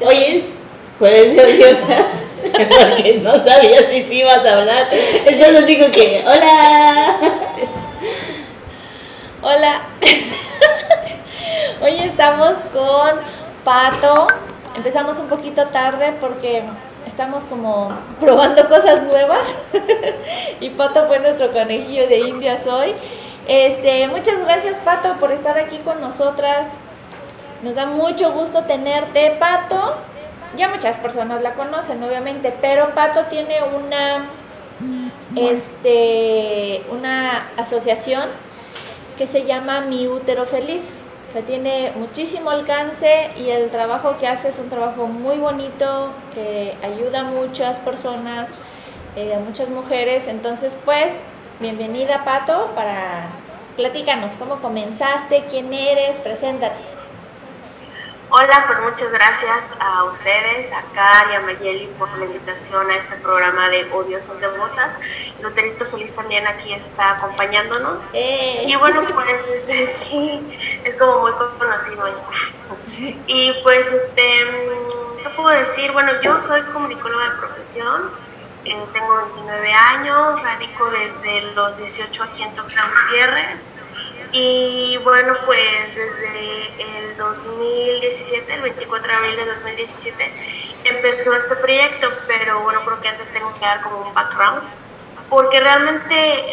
Hoy es jueves de porque no sabía si sí ibas a hablar. Entonces digo que, hola. Hola. Hoy estamos con Pato. Empezamos un poquito tarde porque estamos como probando cosas nuevas. y Pato fue nuestro conejillo de indias hoy. Este, muchas gracias Pato por estar aquí con nosotras. Nos da mucho gusto tenerte, Pato. Ya muchas personas la conocen, obviamente, pero Pato tiene una, este, una asociación que se llama Mi Útero Feliz, que tiene muchísimo alcance y el trabajo que hace es un trabajo muy bonito, que ayuda a muchas personas, eh, a muchas mujeres. Entonces, pues, bienvenida, Pato, para platícanos cómo comenzaste, quién eres, preséntate. Hola, pues muchas gracias a ustedes, a Car y a Mayeli por la invitación a este programa de Odiosos de Botas. Luterito Feliz también aquí está acompañándonos. Eh. Y bueno, pues este sí, es como muy conocido ya. Y pues este, ¿qué puedo decir? Bueno, yo soy comunicóloga de profesión, eh, tengo 29 años, radico desde los 18 aquí en Tuxtla Gutiérrez. Y bueno, pues desde el 2017, el 24 de abril de 2017, empezó este proyecto, pero bueno, creo que antes tengo que dar como un background, porque realmente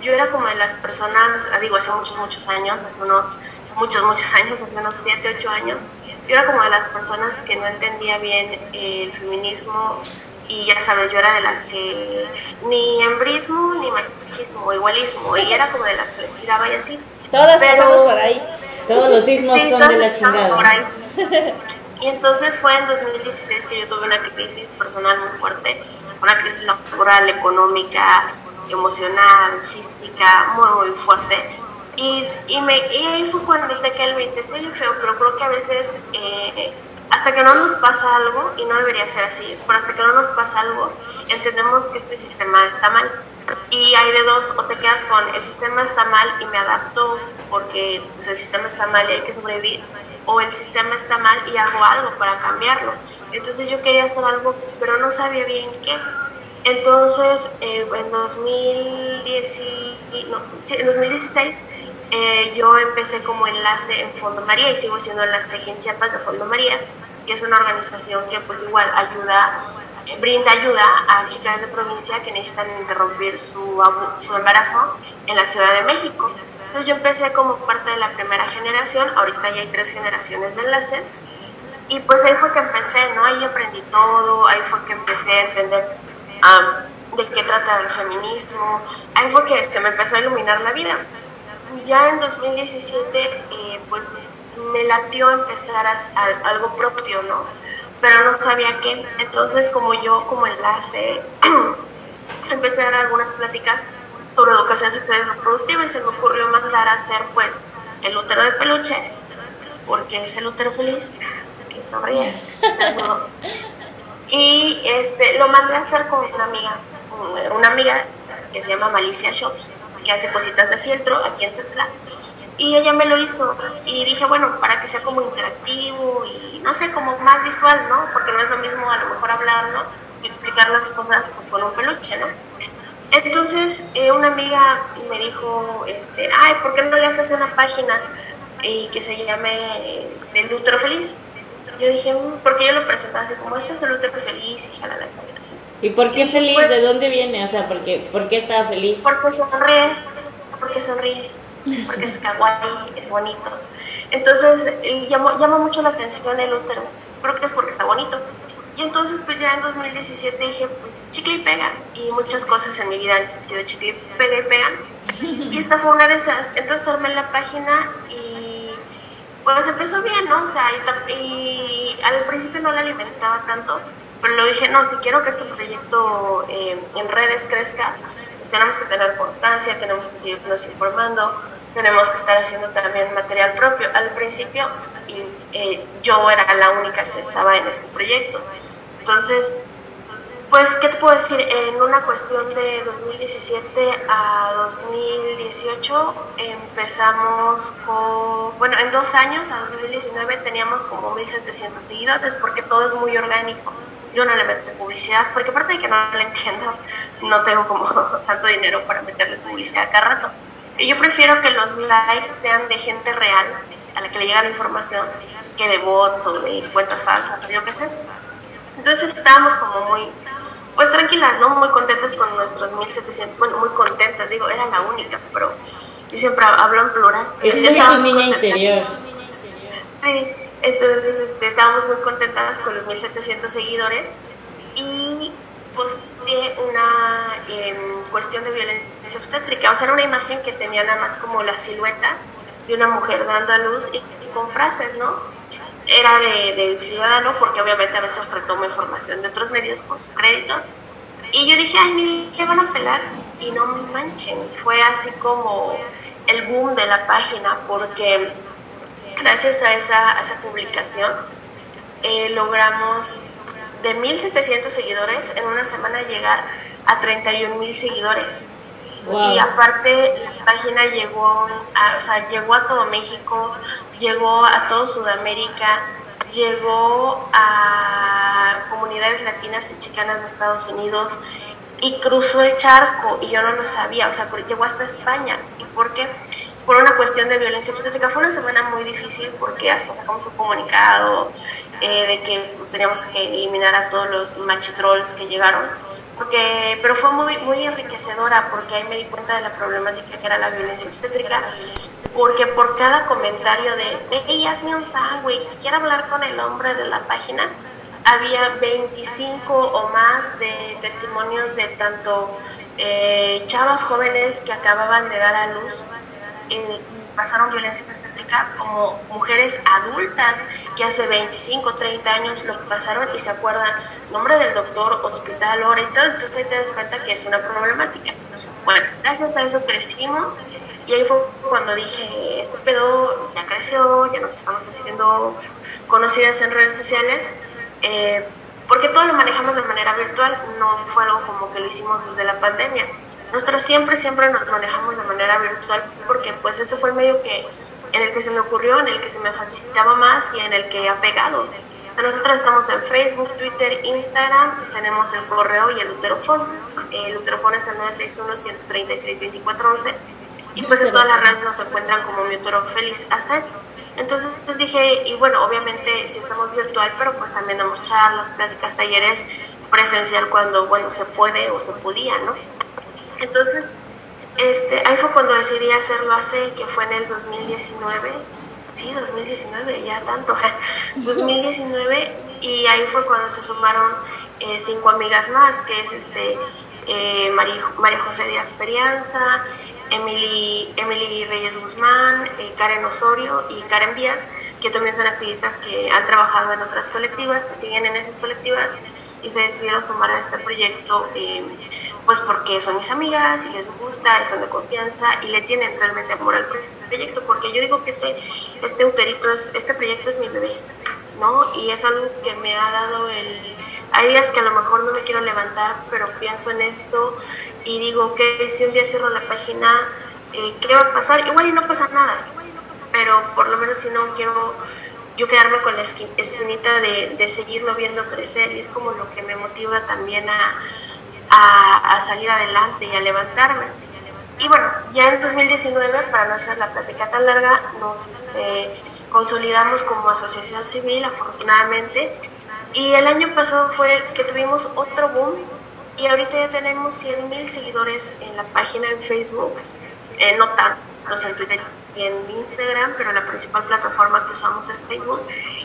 yo era como de las personas, ah, digo, hace muchos, muchos años, hace unos, muchos, muchos años, hace unos 7, 8 años, yo era como de las personas que no entendía bien el feminismo y ya sabes, yo era de las que ni embrismo, ni machismo, igualismo, y era como de las que les tiraba y así. Todas pasamos por ahí. Todos los sismos son de la chingada. Y entonces fue en 2016 que yo tuve una crisis personal muy fuerte, una crisis laboral, económica, emocional, física, muy, muy fuerte. Y, y, me, y ahí fue cuando te cae el 20, soy feo, pero creo que a veces eh, hasta que no nos pasa algo, y no debería ser así, pero hasta que no nos pasa algo, entendemos que este sistema está mal. Y hay de dos, o te quedas con el sistema está mal y me adapto porque pues, el sistema está mal y hay que sobrevivir, o el sistema está mal y hago algo para cambiarlo. Entonces yo quería hacer algo, pero no sabía bien qué. Entonces, eh, en, 2010, no, en 2016 eh, yo empecé como enlace en Fondo María y sigo siendo enlace aquí en Chiapas de Fondo María, que es una organización que pues igual ayuda, eh, brinda ayuda a chicas de provincia que necesitan interrumpir su, su embarazo en la Ciudad de México. Entonces yo empecé como parte de la primera generación, ahorita ya hay tres generaciones de enlaces, y pues ahí fue que empecé, ¿no? Ahí aprendí todo, ahí fue que empecé a entender de qué trata el feminismo, ahí fue que se me empezó a iluminar la vida ya en 2017 eh, pues me latió empezar a, algo propio, ¿no? Pero no sabía qué. Entonces como yo como enlace empecé a dar algunas pláticas sobre educación sexual y reproductiva y se me ocurrió mandar a hacer pues el útero de peluche, porque es el útero feliz, que sonríe. y este, lo mandé a hacer con una amiga, una amiga que se llama Malicia Shops que hace cositas de fieltro aquí en Tuxtla. Y ella me lo hizo y dije, bueno, para que sea como interactivo y no sé, como más visual, ¿no? Porque no es lo mismo a lo mejor hablarlo y explicar las cosas pues con un peluche, ¿no? Entonces eh, una amiga me dijo, este, ay, ¿por qué no le haces una página y que se llame El útero feliz? Yo dije, mm", porque yo lo presentaba así como, este es el útero feliz y shalala, shalala. ¿Y por qué feliz? Pues ¿De dónde viene? O sea, ¿por qué, ¿por qué estaba feliz? Porque sonríe, porque sonríe, porque es kawaii, es bonito. Entonces, eh, llama, llama mucho la atención el útero. Creo que es porque está bonito. Y entonces, pues ya en 2017 dije, pues chicle y pega. Y muchas cosas en mi vida han sido chicle y pega y pegan. Y esta fue una de esas. Entonces armé la página y pues empezó bien, ¿no? O sea, y, y al principio no la alimentaba tanto, pero lo dije, no, si quiero que este proyecto eh, en redes crezca, pues tenemos que tener constancia, tenemos que seguirnos informando, tenemos que estar haciendo también material propio. Al principio y, eh, yo era la única que estaba en este proyecto. Entonces, pues, ¿qué te puedo decir? En una cuestión de 2017 a 2018 empezamos con, bueno, en dos años, a 2019 teníamos como 1.700 seguidores porque todo es muy orgánico. Yo no le meto publicidad porque aparte de que no le entiendo, no tengo como tanto dinero para meterle publicidad cada rato. Y yo prefiero que los likes sean de gente real a la que le llega la información que de bots o de cuentas falsas o yo qué sé. Entonces estábamos como muy, pues tranquilas, ¿no? Muy contentas con nuestros 1700, bueno, muy contentas, digo, era la única, pero yo siempre hablo en plural. Es muy niña interior. Sí, entonces este, estábamos muy contentas con los 1700 seguidores y posteé una em, cuestión de violencia obstétrica, o sea, era una imagen que tenía nada más como la silueta de una mujer dando a luz y, y con frases, ¿no? Era de, ciudadano, porque obviamente a veces retomo información de otros medios con su crédito. Y yo dije, ay, ni le van a pelar. Y no manchen, fue así como el boom de la página, porque gracias a esa, esa publicación eh, logramos de 1.700 seguidores en una semana llegar a 31.000 seguidores. Y aparte la página llegó a, o sea, llegó a todo México, llegó a todo Sudamérica, llegó a comunidades latinas y chicanas de Estados Unidos y cruzó el charco y yo no lo sabía, o sea, llegó hasta España. ¿Y por qué? Por una cuestión de violencia obstétrica. Fue una semana muy difícil porque hasta sacamos un comunicado eh, de que pues, teníamos que eliminar a todos los machitrolls que llegaron porque, pero fue muy, muy enriquecedora porque ahí me di cuenta de la problemática que era la violencia obstétrica, porque por cada comentario de, hey, hazme un sándwich, quiero hablar con el hombre de la página, había 25 o más de testimonios de tanto eh, chavas jóvenes que acababan de dar a luz eh, pasaron violencia obstétrica como mujeres adultas que hace 25, 30 años lo pasaron y se acuerdan nombre del doctor, hospital, hora y todo, entonces ahí te das cuenta que es una problemática. Bueno, gracias a eso crecimos y ahí fue cuando dije, este pedo ya creció, ya nos estamos haciendo conocidas en redes sociales, eh, porque todo lo manejamos de manera virtual, no fue algo como que lo hicimos desde la pandemia. Nosotros siempre, siempre nos manejamos de manera virtual porque pues ese fue el medio que, en el que se me ocurrió, en el que se me facilitaba más y en el que ha pegado. O sea, nosotros estamos en Facebook, Twitter, Instagram, tenemos el correo y el uterofón. El uterofón es el 961-136-2411 y pues en todas las redes nos encuentran como mi feliz hacer. Entonces dije, y bueno, obviamente si estamos virtual, pero pues también damos charlas, pláticas, talleres presencial cuando, bueno, se puede o se podía, ¿no? Entonces, este, ahí fue cuando decidí hacerlo hace, que fue en el 2019, sí, 2019, ya tanto, 2019, y ahí fue cuando se sumaron eh, cinco amigas más, que es este, eh, María, María José Díaz Perianza, Emily, Emily Reyes Guzmán, eh, Karen Osorio y Karen Díaz, que también son activistas que han trabajado en otras colectivas, que siguen en esas colectivas y se decidieron sumar a este proyecto, eh, pues porque son mis amigas y les gusta, y son de confianza y le tienen realmente amor al proyecto, porque yo digo que este, este uterito, es, este proyecto es mi bebé, ¿no? Y es algo que me ha dado el... Hay días que a lo mejor no me quiero levantar, pero pienso en eso y digo que si un día cierro la página, eh, ¿qué va a pasar? Igual y no pasa nada, pero por lo menos si no quiero yo quedarme con la esqui- espinita de, de seguirlo viendo crecer y es como lo que me motiva también a, a, a salir adelante y a levantarme. Y bueno, ya en 2019, para no hacer la plática tan larga, nos este, consolidamos como asociación civil, afortunadamente. Y el año pasado fue que tuvimos otro boom y ahorita ya tenemos 100 mil seguidores en la página en Facebook, eh, no tantos en Twitter en Instagram, pero la principal plataforma que usamos es Facebook.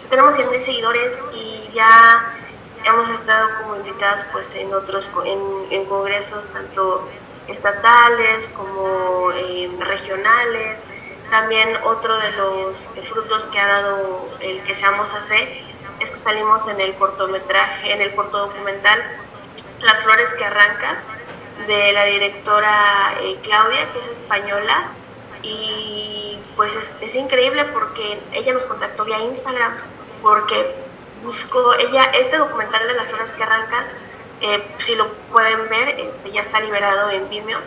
Tenemos 100 mil seguidores y ya hemos estado como invitadas pues en otros en, en congresos tanto estatales como eh, regionales También otro de los frutos que ha dado el que seamos AC es que salimos en el cortometraje, en el corto documental Las flores que arrancas, de la directora eh, Claudia, que es española, y pues es, es, increíble porque ella nos contactó vía Instagram, porque buscó, ella, este documental de las flores que arrancas, eh, si lo pueden ver, este, ya está liberado en Vimeo,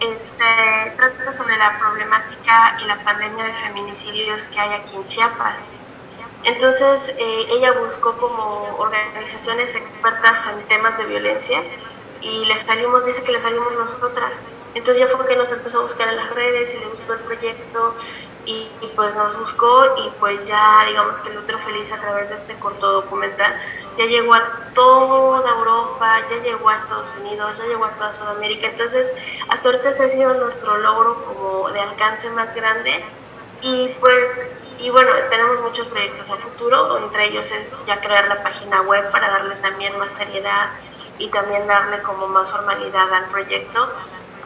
este, trata sobre la problemática y la pandemia de feminicidios que hay aquí en Chiapas. Entonces, eh, ella buscó como organizaciones expertas en temas de violencia y le salimos, dice que le salimos nosotras. Entonces ya fue que nos empezó a buscar en las redes y le gustó el proyecto y, pues nos buscó y pues ya digamos que el otro feliz a través de este corto documental ya llegó a toda Europa, ya llegó a Estados Unidos, ya llegó a toda Sudamérica. Entonces hasta ahorita ese ha sido nuestro logro como de alcance más grande y pues y bueno, tenemos muchos proyectos a futuro, entre ellos es ya crear la página web para darle también más seriedad y también darle como más formalidad al proyecto.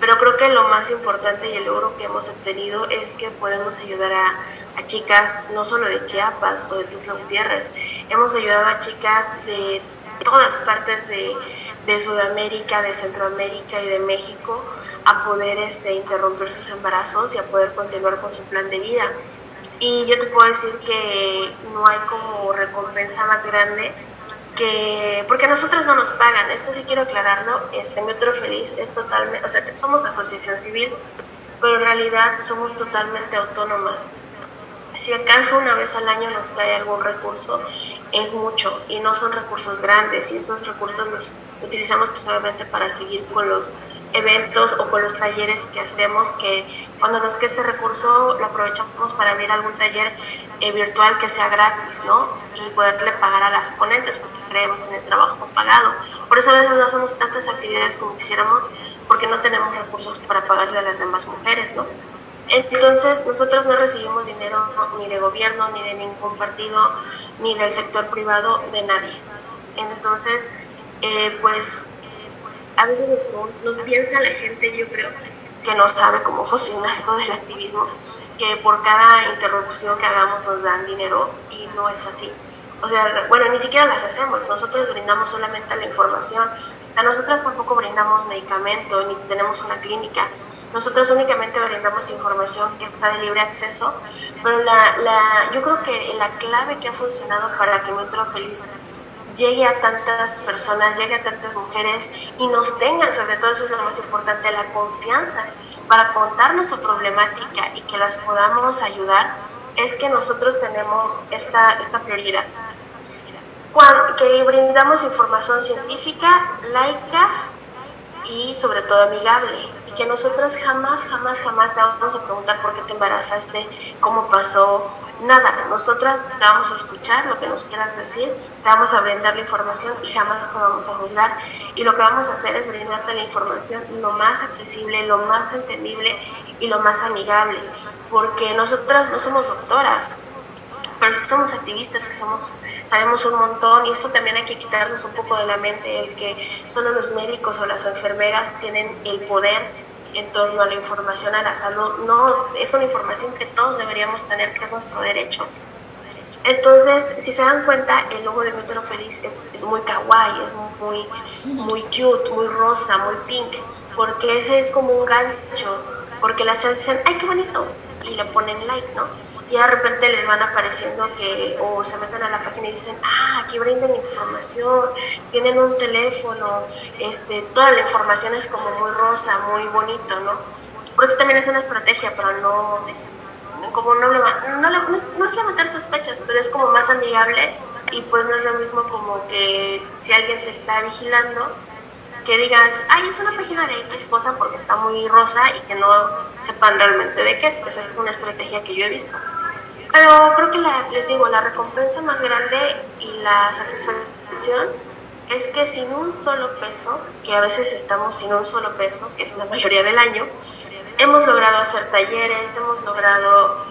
Pero creo que lo más importante y el logro que hemos obtenido es que podemos ayudar a, a chicas no solo de Chiapas o de Tuxtla Gutiérrez, hemos ayudado a chicas de todas partes de, de, Sudamérica, de Centroamérica y de México a poder este, interrumpir sus embarazos y a poder continuar con su plan de vida. Y yo te puedo decir que no hay como recompensa más grande que porque a nosotras no nos pagan, esto sí quiero aclararlo, este mi otro feliz es totalmente, o sea, somos asociación civil, pero en realidad somos totalmente autónomas. Si acaso una vez al año nos cae algún recurso, es mucho y no son recursos grandes y esos recursos los utilizamos principalmente para seguir con los eventos o con los talleres que hacemos que cuando nos quede este recurso lo aprovechamos para abrir algún taller eh, virtual que sea gratis ¿no? y poderle pagar a las ponentes porque creemos en el trabajo pagado por eso a veces no hacemos tantas actividades como quisiéramos porque no tenemos recursos para pagarle a las demás mujeres ¿no? Entonces, nosotros no recibimos dinero ni de gobierno, ni de ningún partido, ni del sector privado, de nadie. Entonces, eh, pues, a veces nos, piensa la gente, yo creo, que no sabe cómo funciona esto del activismo, que por cada interrupción que hagamos nos dan dinero y no es así. O sea, bueno, ni siquiera las hacemos, nosotros brindamos solamente la información, o sea, nosotras tampoco brindamos medicamento ni tenemos una clínica, nosotros únicamente brindamos información que está de libre acceso, pero la, la, yo creo que la clave que ha funcionado para que Metro Feliz llegue a tantas personas, llegue a tantas mujeres y nos tengan, sobre todo eso es lo más importante, la confianza para contarnos su problemática y que las podamos ayudar, es que nosotros tenemos esta, esta prioridad. Cuando, que brindamos información científica, laica y sobre todo amigable que nosotras jamás, jamás, jamás te vamos a preguntar por qué te embarazaste, cómo pasó, nada. Nosotras te vamos a escuchar lo que nos quieras decir, te vamos a brindar la información y jamás te vamos a juzgar. Y lo que vamos a hacer es brindarte la información lo más accesible, lo más entendible y lo más amigable, porque nosotras no somos doctoras, pero sí somos activistas que somos, sabemos un montón y eso también hay que quitarnos un poco de la mente, el que solo los médicos o las enfermeras tienen el poder en torno a la información a la salud. No, es una información que todos deberíamos tener, que es nuestro derecho. Entonces, si se dan cuenta, el logo de Método Feliz es, es, muy kawaii, es muy, muy cute, muy rosa, muy pink, porque ese es como un gancho, porque las chavas dicen, ¡ay, qué bonito! Y le ponen like, ¿no? Y de repente les van apareciendo que o se meten a la página y dicen, ah, aquí brindan información, tienen un teléfono, este, toda la información es como muy rosa, muy bonito, ¿no? Porque también es una estrategia para no, como no, no, no es levantar sospechas, pero es como más amigable y pues no es lo mismo como que si alguien te está vigilando, que digas, ay, es una página de X cosa porque está muy rosa y que no sepan realmente de qué es. Esa es una estrategia que yo he visto. Pero creo que les digo, la recompensa más grande y la satisfacción es que sin un solo peso, que a veces estamos sin un solo peso, que es la mayoría del año, hemos logrado hacer talleres, hemos logrado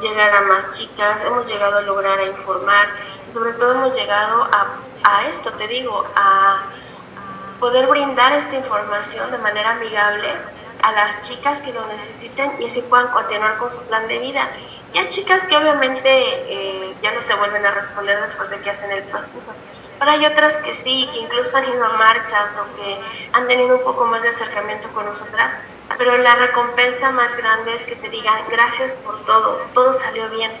llegar a más chicas, hemos llegado a lograr a informar, y sobre todo hemos llegado a, a esto, te digo, a poder brindar esta información de manera amigable a las chicas que lo necesiten y así puedan continuar con su plan de vida. Y hay chicas que obviamente eh, ya no te vuelven a responder después de que hacen el proceso, pero hay otras que sí, que incluso han ido a marchas o que han tenido un poco más de acercamiento con nosotras, pero la recompensa más grande es que te digan gracias por todo, todo salió bien,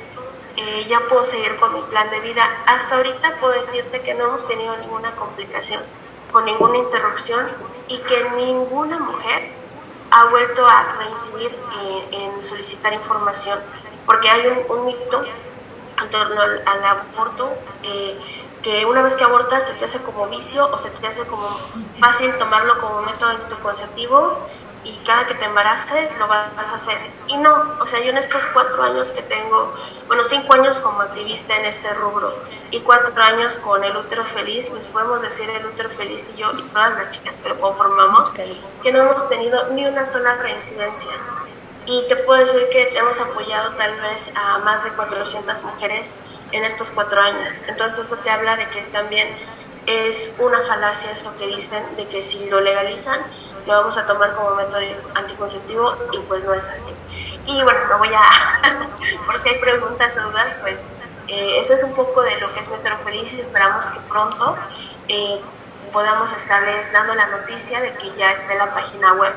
eh, ya puedo seguir con mi plan de vida. Hasta ahorita puedo decirte que no hemos tenido ninguna complicación, con ninguna interrupción y que ninguna mujer ha vuelto a reincidir eh, en solicitar información, porque hay un, mito en torno al, aborto, eh, que una vez que abortas se te hace como vicio o se te hace como fácil tomarlo como método anticonceptivo y cada que te embaraces lo vas a hacer. Y no, o sea, yo en estos cuatro años que tengo, bueno, cinco años como activista en este rubro y cuatro años con el útero feliz, les podemos decir el útero feliz y yo y todas las chicas que lo conformamos, que no hemos tenido ni una sola reincidencia. Y te puedo decir que hemos apoyado tal vez a más de 400 mujeres en estos cuatro años. Entonces eso te habla de que también es una falacia eso que dicen de que si lo legalizan lo vamos a tomar como método anticonceptivo y pues no es así. Y bueno, no voy a, por si hay preguntas o dudas, pues eh, eso es un poco de lo que es Metro Feliz y esperamos que pronto eh, podamos estarles dando la noticia de que ya esté la página web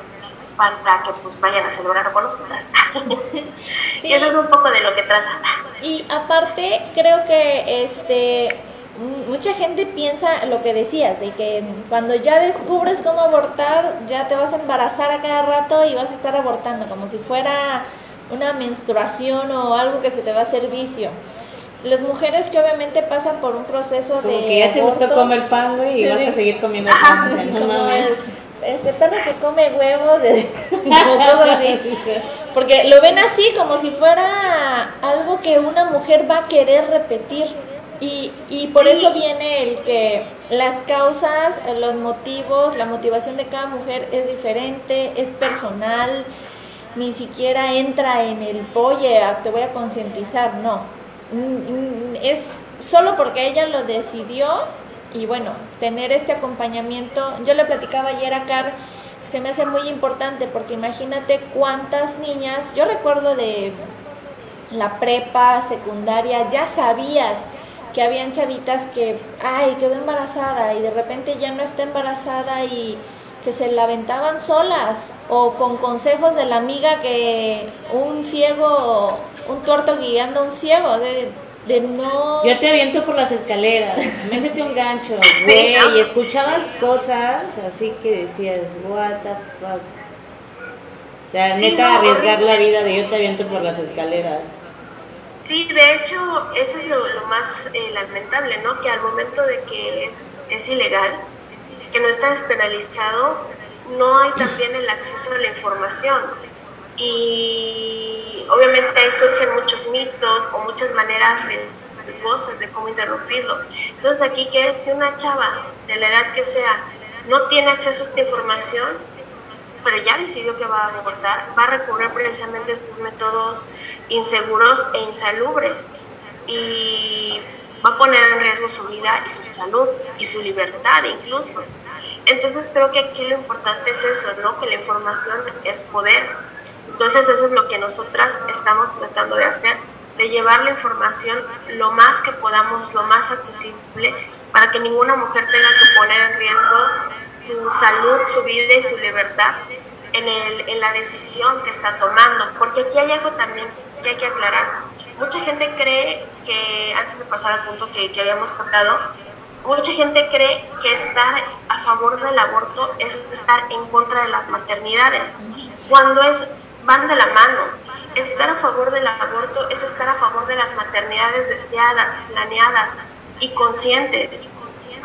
para que pues vayan a celebrar con nosotras. y eso es un poco de lo que trata. Y aparte, creo que este mucha gente piensa lo que decías, de que cuando ya descubres cómo abortar, ya te vas a embarazar a cada rato y vas a estar abortando, como si fuera una menstruación o algo que se te va a hacer vicio. Las mujeres que obviamente pasan por un proceso como de. que ya te gustó comer pan, güey, y vas a seguir comiendo pan. no este perro que come huevos, como así. Porque lo ven así, como si fuera algo que una mujer va a querer repetir y, y por eso viene el que las causas, los motivos, la motivación de cada mujer es diferente, es personal, ni siquiera entra en el oye, te voy a concientizar, no. Mm, mm, es solo porque ella lo decidió y bueno, tener este acompañamiento. Yo le platicaba ayer a Car, se me hace muy importante porque imagínate cuántas niñas, yo recuerdo de la prepa, secundaria, ya sabías que habían chavitas que, ay, quedó embarazada y de repente ya no está embarazada y que se la aventaban solas o con consejos de la amiga que un ciego, un tuerto guiando a un ciego, de, de no... Yo te aviento por las escaleras, métete un gancho, güey, y escuchabas cosas así que decías, what the fuck. O sea, neta, arriesgar la vida de yo te aviento por las escaleras. Sí, de hecho, eso es lo, más eh, lamentable, ¿no? Que al momento de que es, es ilegal, que no está despenalizado, no hay también el acceso a la información. Y obviamente ahí surgen muchos mitos o muchas maneras riesgosas de cómo interrumpirlo. Entonces aquí que si una chava de la edad que sea no tiene acceso a esta información, pero ya decidió que va a abortar, va a recurrir precisamente a estos métodos inseguros e insalubres y va a poner en riesgo su vida y su salud y su libertad incluso. Entonces creo que aquí lo importante es eso, ¿no? Que la información es poder. Entonces eso es lo que nosotras estamos tratando de hacer, de llevar la información lo más que podamos, lo más accesible, para que ninguna mujer tenga que poner en riesgo su salud, su vida y su libertad en, el, en la decisión que está tomando. Porque aquí hay algo también que hay que aclarar. Mucha gente cree que, antes de pasar al punto que, que habíamos tocado, mucha gente cree que estar a favor del aborto es estar en contra de las maternidades, cuando es van de la mano. Estar a favor del aborto es estar a favor de las maternidades deseadas, planeadas y conscientes.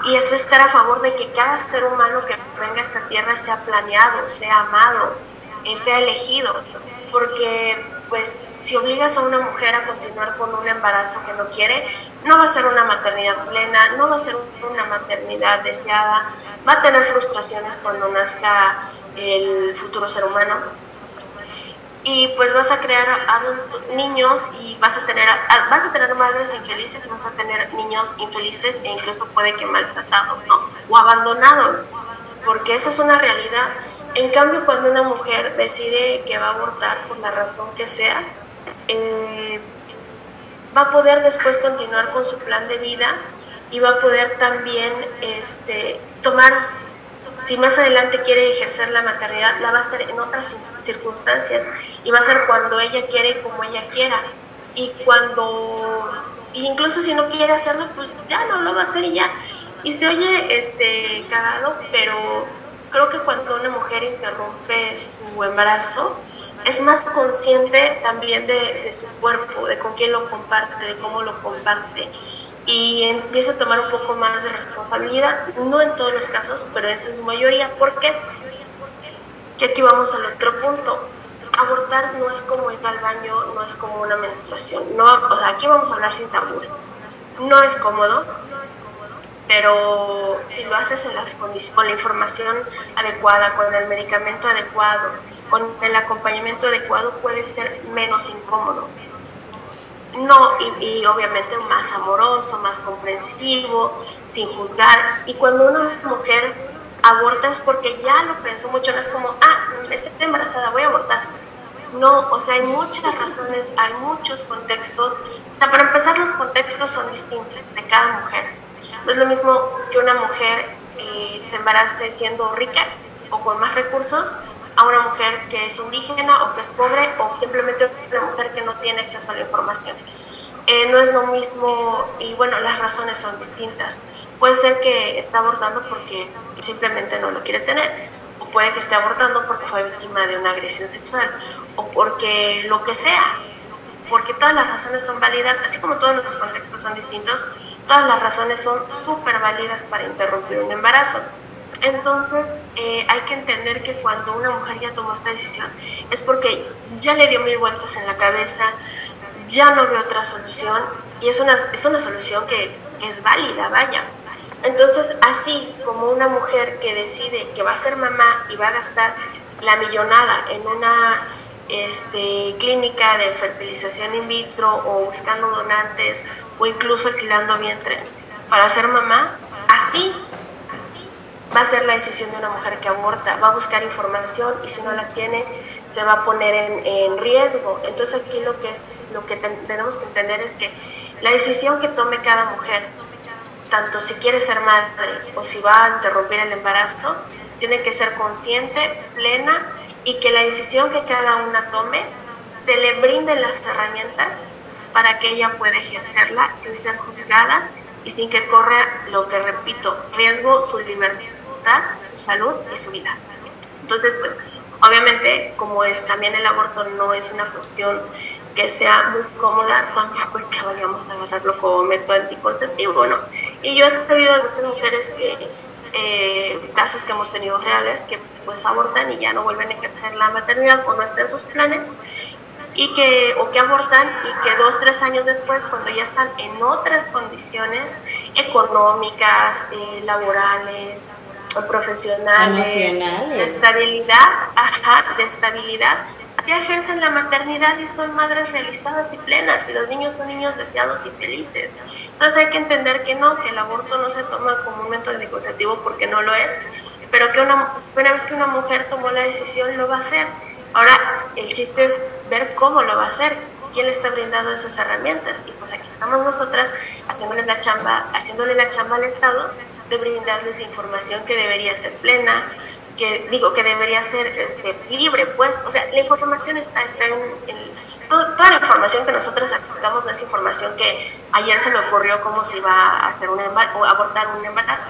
Y es estar a favor de que cada ser humano que venga a esta tierra sea planeado, sea amado, eh, sea elegido, porque pues si obligas a una mujer a continuar con un embarazo que no quiere, no va a ser una maternidad plena, no va a ser una maternidad deseada, va a tener frustraciones cuando nazca el futuro ser humano y pues vas a crear adultos, niños y vas a tener vas a tener madres infelices y vas a tener niños infelices e incluso puede que maltratados. O abandonados. porque esa es una realidad. En cambio, cuando una mujer decide que va a abortar por la razón que sea, eh, va a poder después continuar con su plan de vida y va a poder también este, tomar, si más adelante quiere ejercer la maternidad, la va a hacer en otras circunstancias y va a ser cuando ella quiere como ella quiera. Y cuando, incluso si no quiere hacerlo, pues ya no lo va a hacer y ya. Y se oye este, cagado, pero creo que cuando una mujer interrumpe su embarazo, es más consciente también de, de, su cuerpo, de con quién lo comparte, de cómo lo comparte y empieza a tomar un poco más de responsabilidad, no en todos los casos, pero esa es su mayoría. ¿Por qué? Que aquí vamos al otro punto. Abortar no es como ir al baño, no es como una menstruación. No, o sea, aquí vamos a hablar sin tabúes. No es cómodo, pero si lo haces en las con la información adecuada, con el medicamento adecuado, con el acompañamiento adecuado, puede ser menos incómodo no, y, obviamente más amoroso, más comprensivo, sin juzgar. Y cuando una mujer aborta es porque ya lo pensó mucho, no es como, ah, estoy embarazada, voy a abortar. No, o sea, hay muchas razones, hay muchos contextos. O sea, para empezar, los contextos son distintos de cada mujer. No es lo mismo que una mujer eh, se embarace siendo rica o con más recursos a una mujer que es indígena o que es pobre o simplemente una mujer que no tiene acceso a la información. Eh, no es lo mismo y bueno, las razones son distintas. Puede ser que está abortando porque simplemente no lo quiere tener, o puede que esté abortando porque fue víctima de una agresión sexual, o porque lo que sea, porque todas las razones son válidas, así como todos los contextos son distintos, todas las razones son súper válidas para interrumpir un embarazo. Entonces eh, hay que entender que cuando una mujer ya tomó esta decisión es porque ya le dio mil vueltas en la cabeza, ya no ve otra solución y es una, es una solución que, es válida, vaya. Entonces así como una mujer que decide que va a ser mamá y va a gastar la millonada en una este, clínica de fertilización in vitro o buscando donantes o incluso alquilando vientres para ser mamá, así va a ser la decisión de una mujer que aborta, va a buscar información y si no la tiene se va a poner en, riesgo. Entonces aquí lo que, es, lo que tenemos que entender es que la decisión que tome cada mujer, tanto si quiere ser madre o si va a interrumpir el embarazo, tiene que ser consciente, plena y que la decisión que cada una tome se le brinden las herramientas para que ella pueda ejercerla sin ser juzgada y sin que corra lo que repito, riesgo su libertad su salud y su vida. Entonces, pues obviamente como es también el aborto no es una cuestión que sea muy cómoda, tampoco es que vayamos a agarrarlo como método anticonceptivo, ¿no? Y yo he sabido de muchas mujeres que, eh, casos que hemos tenido reales, que pues abortan y ya no vuelven a ejercer la maternidad o no está en sus planes, y que, o que abortan y que dos, tres años después, cuando ya están en otras condiciones económicas, eh, laborales, profesionales, de estabilidad, ajá, de estabilidad, ya ejercen la maternidad y son madres realizadas y plenas y los niños son niños deseados y felices. Entonces hay que entender que no, que el aborto no se toma como un método anticonceptivo porque no lo es, pero que una, una vez que una mujer tomó la decisión lo va a hacer. Ahora el chiste es ver cómo lo va a hacer, quién le está brindando esas herramientas. Y pues aquí estamos nosotras haciéndole la chamba, haciéndole la chamba al Estado de brindarles la información que debería ser plena, que digo que debería ser este, libre, pues, o sea, la información está, está en, toda la información que nosotros sacamos no es información que ayer se le ocurrió cómo se iba a hacer un o abortar un embarazo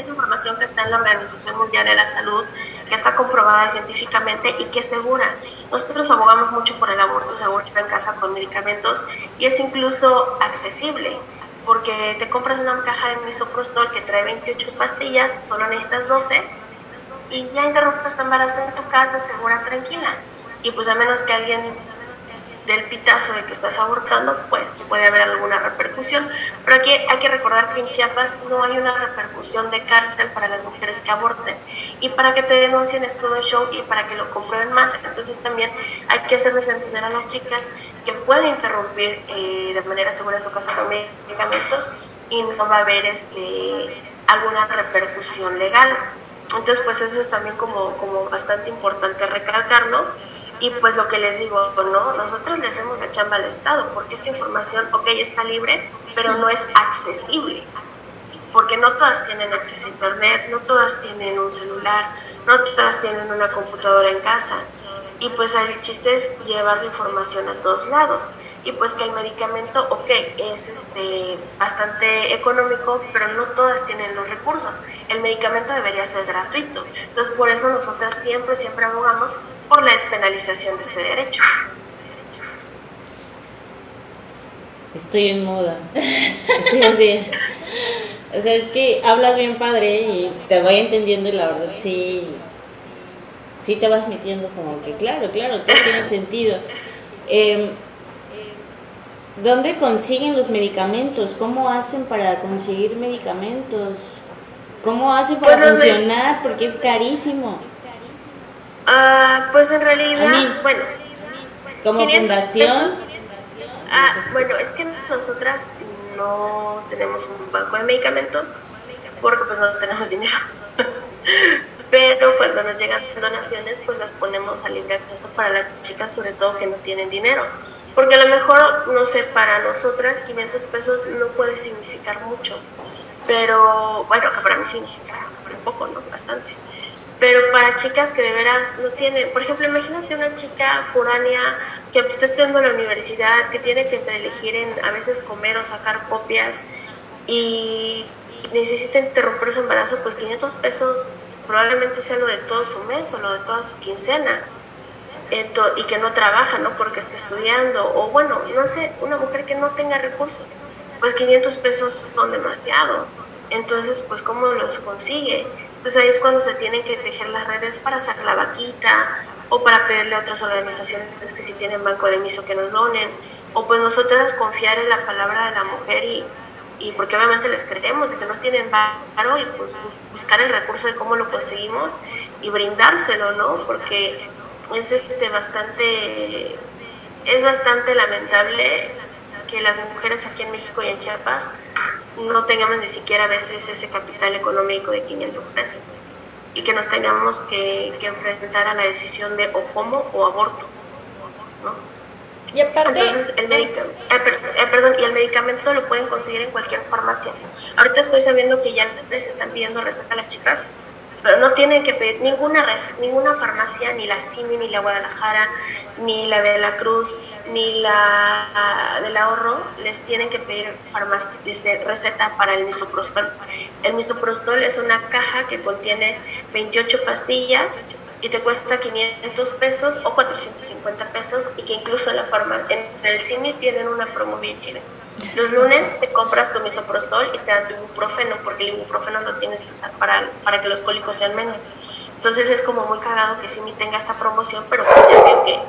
es información que está en la Organización Mundial de la Salud, que está comprobada científicamente y que es segura. Nosotros abogamos mucho por el aborto seguro en casa con medicamentos y es incluso accesible porque te compras una caja de misoprostol que trae 28 pastillas, solo necesitas 12 y ya interrumpes tu embarazo en tu casa segura, tranquila. Y pues a menos que alguien del pitazo de que estás abortando, pues puede haber alguna repercusión. Pero aquí hay que recordar que en Chiapas no hay una repercusión de cárcel para las mujeres que aborten. Y para que te denuncien es todo un show y para que lo comprueben más. Entonces también hay que hacerles entender a las chicas que puede interrumpir eh, de manera segura su casa con medicamentos y no va a haber este, alguna repercusión legal. Entonces, pues eso es también como, como bastante importante recalcarlo. Y pues lo que les digo, ¿no? Nosotros le hacemos la chamba al Estado, porque esta información, ok, está libre, pero no es accesible. Porque no todas tienen acceso a Internet, no todas tienen un celular, no todas tienen una computadora en casa. Y pues el chiste es llevar la información a todos lados y pues que el medicamento, ok, es este, bastante económico, pero no todas tienen los recursos. El medicamento debería ser gratuito. Entonces, por eso nosotras siempre, siempre abogamos por la despenalización de este derecho. Estoy en moda. Estoy así. O sea, es que hablas bien padre y te voy entendiendo y la verdad sí, sí te vas metiendo como que claro, claro, todo tiene sentido. Eh, ¿Dónde consiguen los medicamentos? ¿Cómo hacen para conseguir medicamentos? ¿Cómo hacen para Pues funcionar? Porque es carísimo. Ah, pues en realidad, mí. bueno, Como 500 fundación. pesos. Ah, bueno, es que nosotras no tenemos un banco de medicamentos porque pues no tenemos dinero. Pero cuando nos llegan donaciones, pues las ponemos a libre acceso para las chicas, sobre todo que no tienen dinero. Porque a lo mejor, no sé, para nosotras 500 pesos no puede significar mucho. Pero bueno, que para mí significa un poco, ¿no? Bastante. Pero para chicas que de veras no tienen, por ejemplo, imagínate una chica foránea que está estudiando en la universidad, que tiene que elegir en a veces comer o sacar copias y necesita interrumpir su embarazo, pues 500 pesos probablemente sea lo de todo su mes o lo de toda su quincena. Y que no trabaja, ¿no? Porque está estudiando, o bueno, no sé, una mujer que no tenga recursos, pues 500 pesos son demasiado. Entonces, pues, ¿cómo los consigue? Entonces ahí es cuando se tienen que tejer las redes para hacer la vaquita, o para pedirle a otras organizaciones que si tienen banco de miso que nos donen, o pues nosotras confiar en la palabra de la mujer y, y porque obviamente les creemos de que no tienen varo y pues bus- buscar el recurso de cómo lo conseguimos y brindárselo, ¿no? Porque es este bastante es bastante lamentable que las mujeres aquí en México y en Chiapas no tengamos ni siquiera a veces ese capital económico de 500 pesos y que nos tengamos que, que enfrentar a la decisión de o como o aborto, ¿no? Y aparte, Entonces, el medicamento, perdón, y el medicamento lo pueden conseguir en cualquier farmacia. Ahorita estoy sabiendo que ya les están pidiendo receta a las chicas, pero no tienen que pedir ninguna ninguna farmacia, ni la CIMI, ni la Guadalajara, ni la de la Cruz, ni la del ahorro, les tienen que pedir farmacia, este, receta para el misoprostol. El misoprostol es una caja que contiene 28 pastillas y te cuesta 500 pesos o 450 pesos y que incluso la farma en el CIMI tienen una promo bien chida. Los lunes te compras tu misoprostol y te dan tu ibuprofeno porque el ibuprofeno lo tienes que usar para, para que los cólicos sean menos. Entonces es como muy cagado que CIMI tenga esta promoción, pero pues ya ven que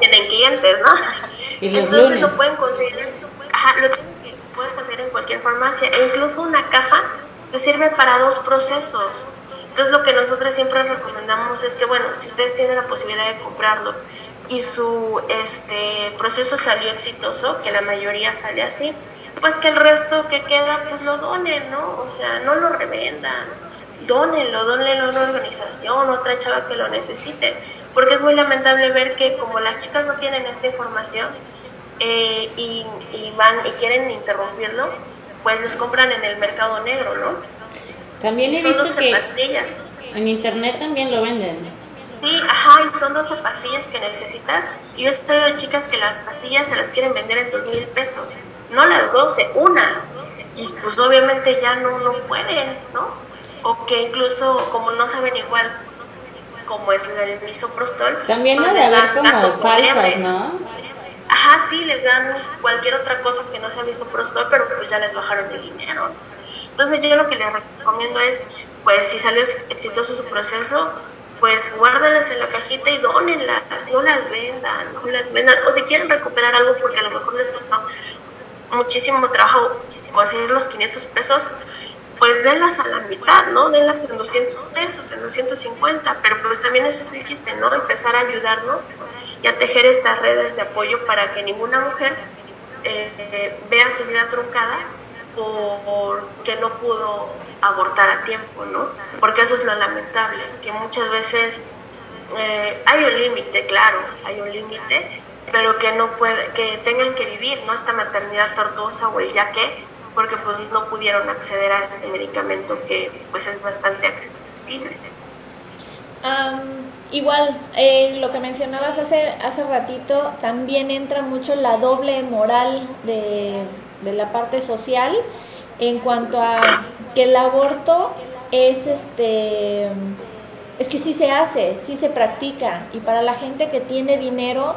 tienen clientes, ¿no? Y los Entonces lunes. lo pueden conseguir, ajá, lo tienen que- pueden conseguir en cualquier farmacia e incluso una caja te sirve para dos procesos. Entonces lo que nosotros siempre recomendamos es que, bueno, si ustedes tienen la posibilidad de comprarlo y su este proceso salió exitoso, que la mayoría sale así, pues que el resto que queda, pues lo donen, ¿no? O sea, no lo revendan, dónenlo, dónenlo a una organización, otra chava que lo necesite, porque es muy lamentable ver que como las chicas no tienen esta información eh, y, y van y quieren interrumpirlo, pues les compran en el mercado negro, ¿no? También he son visto 12 que pastillas. en internet también lo venden. Sí, ajá, y son 12 pastillas que necesitas. Yo he sabido de chicas que las pastillas se las quieren vender en dos mil pesos. No las 12, una. Y pues obviamente ya no, no pueden, ¿no? O que incluso como no saben igual como es el misoprostol. También ha de haber como falsas. ¿no? Ajá, sí, les dan cualquier otra cosa que no sea misoprostol, pero pues ya les bajaron el dinero. Entonces yo lo que les recomiendo es, pues si salió exitoso su proceso, pues guárdalas en la cajita y dónenlas, no las vendan, no las vendan. O si quieren recuperar algo porque a lo mejor les costó muchísimo trabajo conseguir los 500 pesos, pues denlas a la mitad, ¿no? Denlas en 200 pesos, en 250, pero pues también ese es el chiste, ¿no? Empezar a ayudarnos y a tejer estas redes de apoyo para que ninguna mujer eh, vea su vida truncada porque no pudo abortar a tiempo, ¿no? Porque eso es lo lamentable, que muchas veces eh, hay un límite, claro, hay un límite, pero que no puede, que tengan que vivir, ¿no? Esta maternidad tortuosa o el ya que, porque pues no pudieron acceder a este medicamento que pues es bastante accesible. igual, eh, lo que mencionabas hace, hace ratito, también entra mucho la doble moral de, de la parte social en cuanto a que el aborto es este es que sí se hace, sí se practica. Y para la gente que tiene dinero,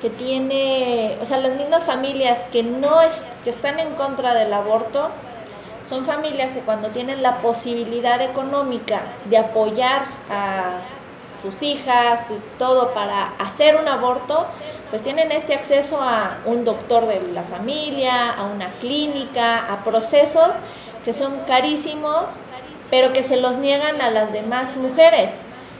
que tiene, o sea, las mismas familias que no es que están en contra del aborto son familias que cuando tienen la posibilidad económica de apoyar a sus hijas todo para hacer un aborto, pues tienen este acceso a un doctor de la familia, a una clínica, a procesos que son carísimos, pero que se los niegan a las demás mujeres.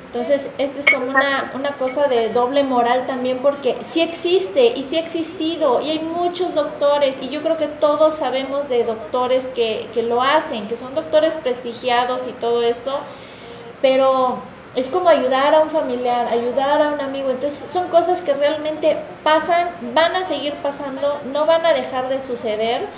Entonces, esta es como una, una, cosa de doble moral también porque sí existe y sí ha existido y hay muchos doctores y yo creo que todos sabemos de doctores que, que lo hacen, que son doctores prestigiados y todo esto, pero es como ayudar a un familiar, ayudar a un amigo. Entonces son cosas que realmente pasan, van a seguir pasando, no van a dejar de suceder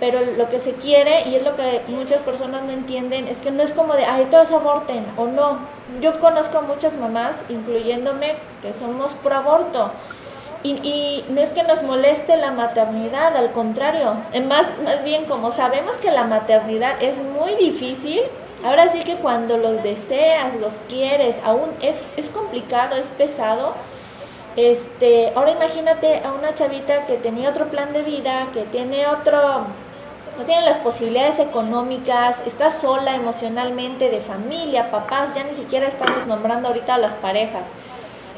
pero lo que se quiere, y es lo que muchas personas no entienden, es que no es como de, ay, todos aborten, o no. Yo conozco muchas mamás, incluyéndome, que somos pro aborto. Y, y, no es que nos moleste la maternidad, al contrario, más, más bien como sabemos que la maternidad es muy difícil, ahora sí que cuando los deseas, los quieres, aún es, es complicado, es pesado, este, ahora imagínate a una chavita que tenía otro plan de vida, que tiene otro, no tiene las posibilidades económicas, está sola emocionalmente, de familia, papás, ya ni siquiera estamos nombrando ahorita a las parejas.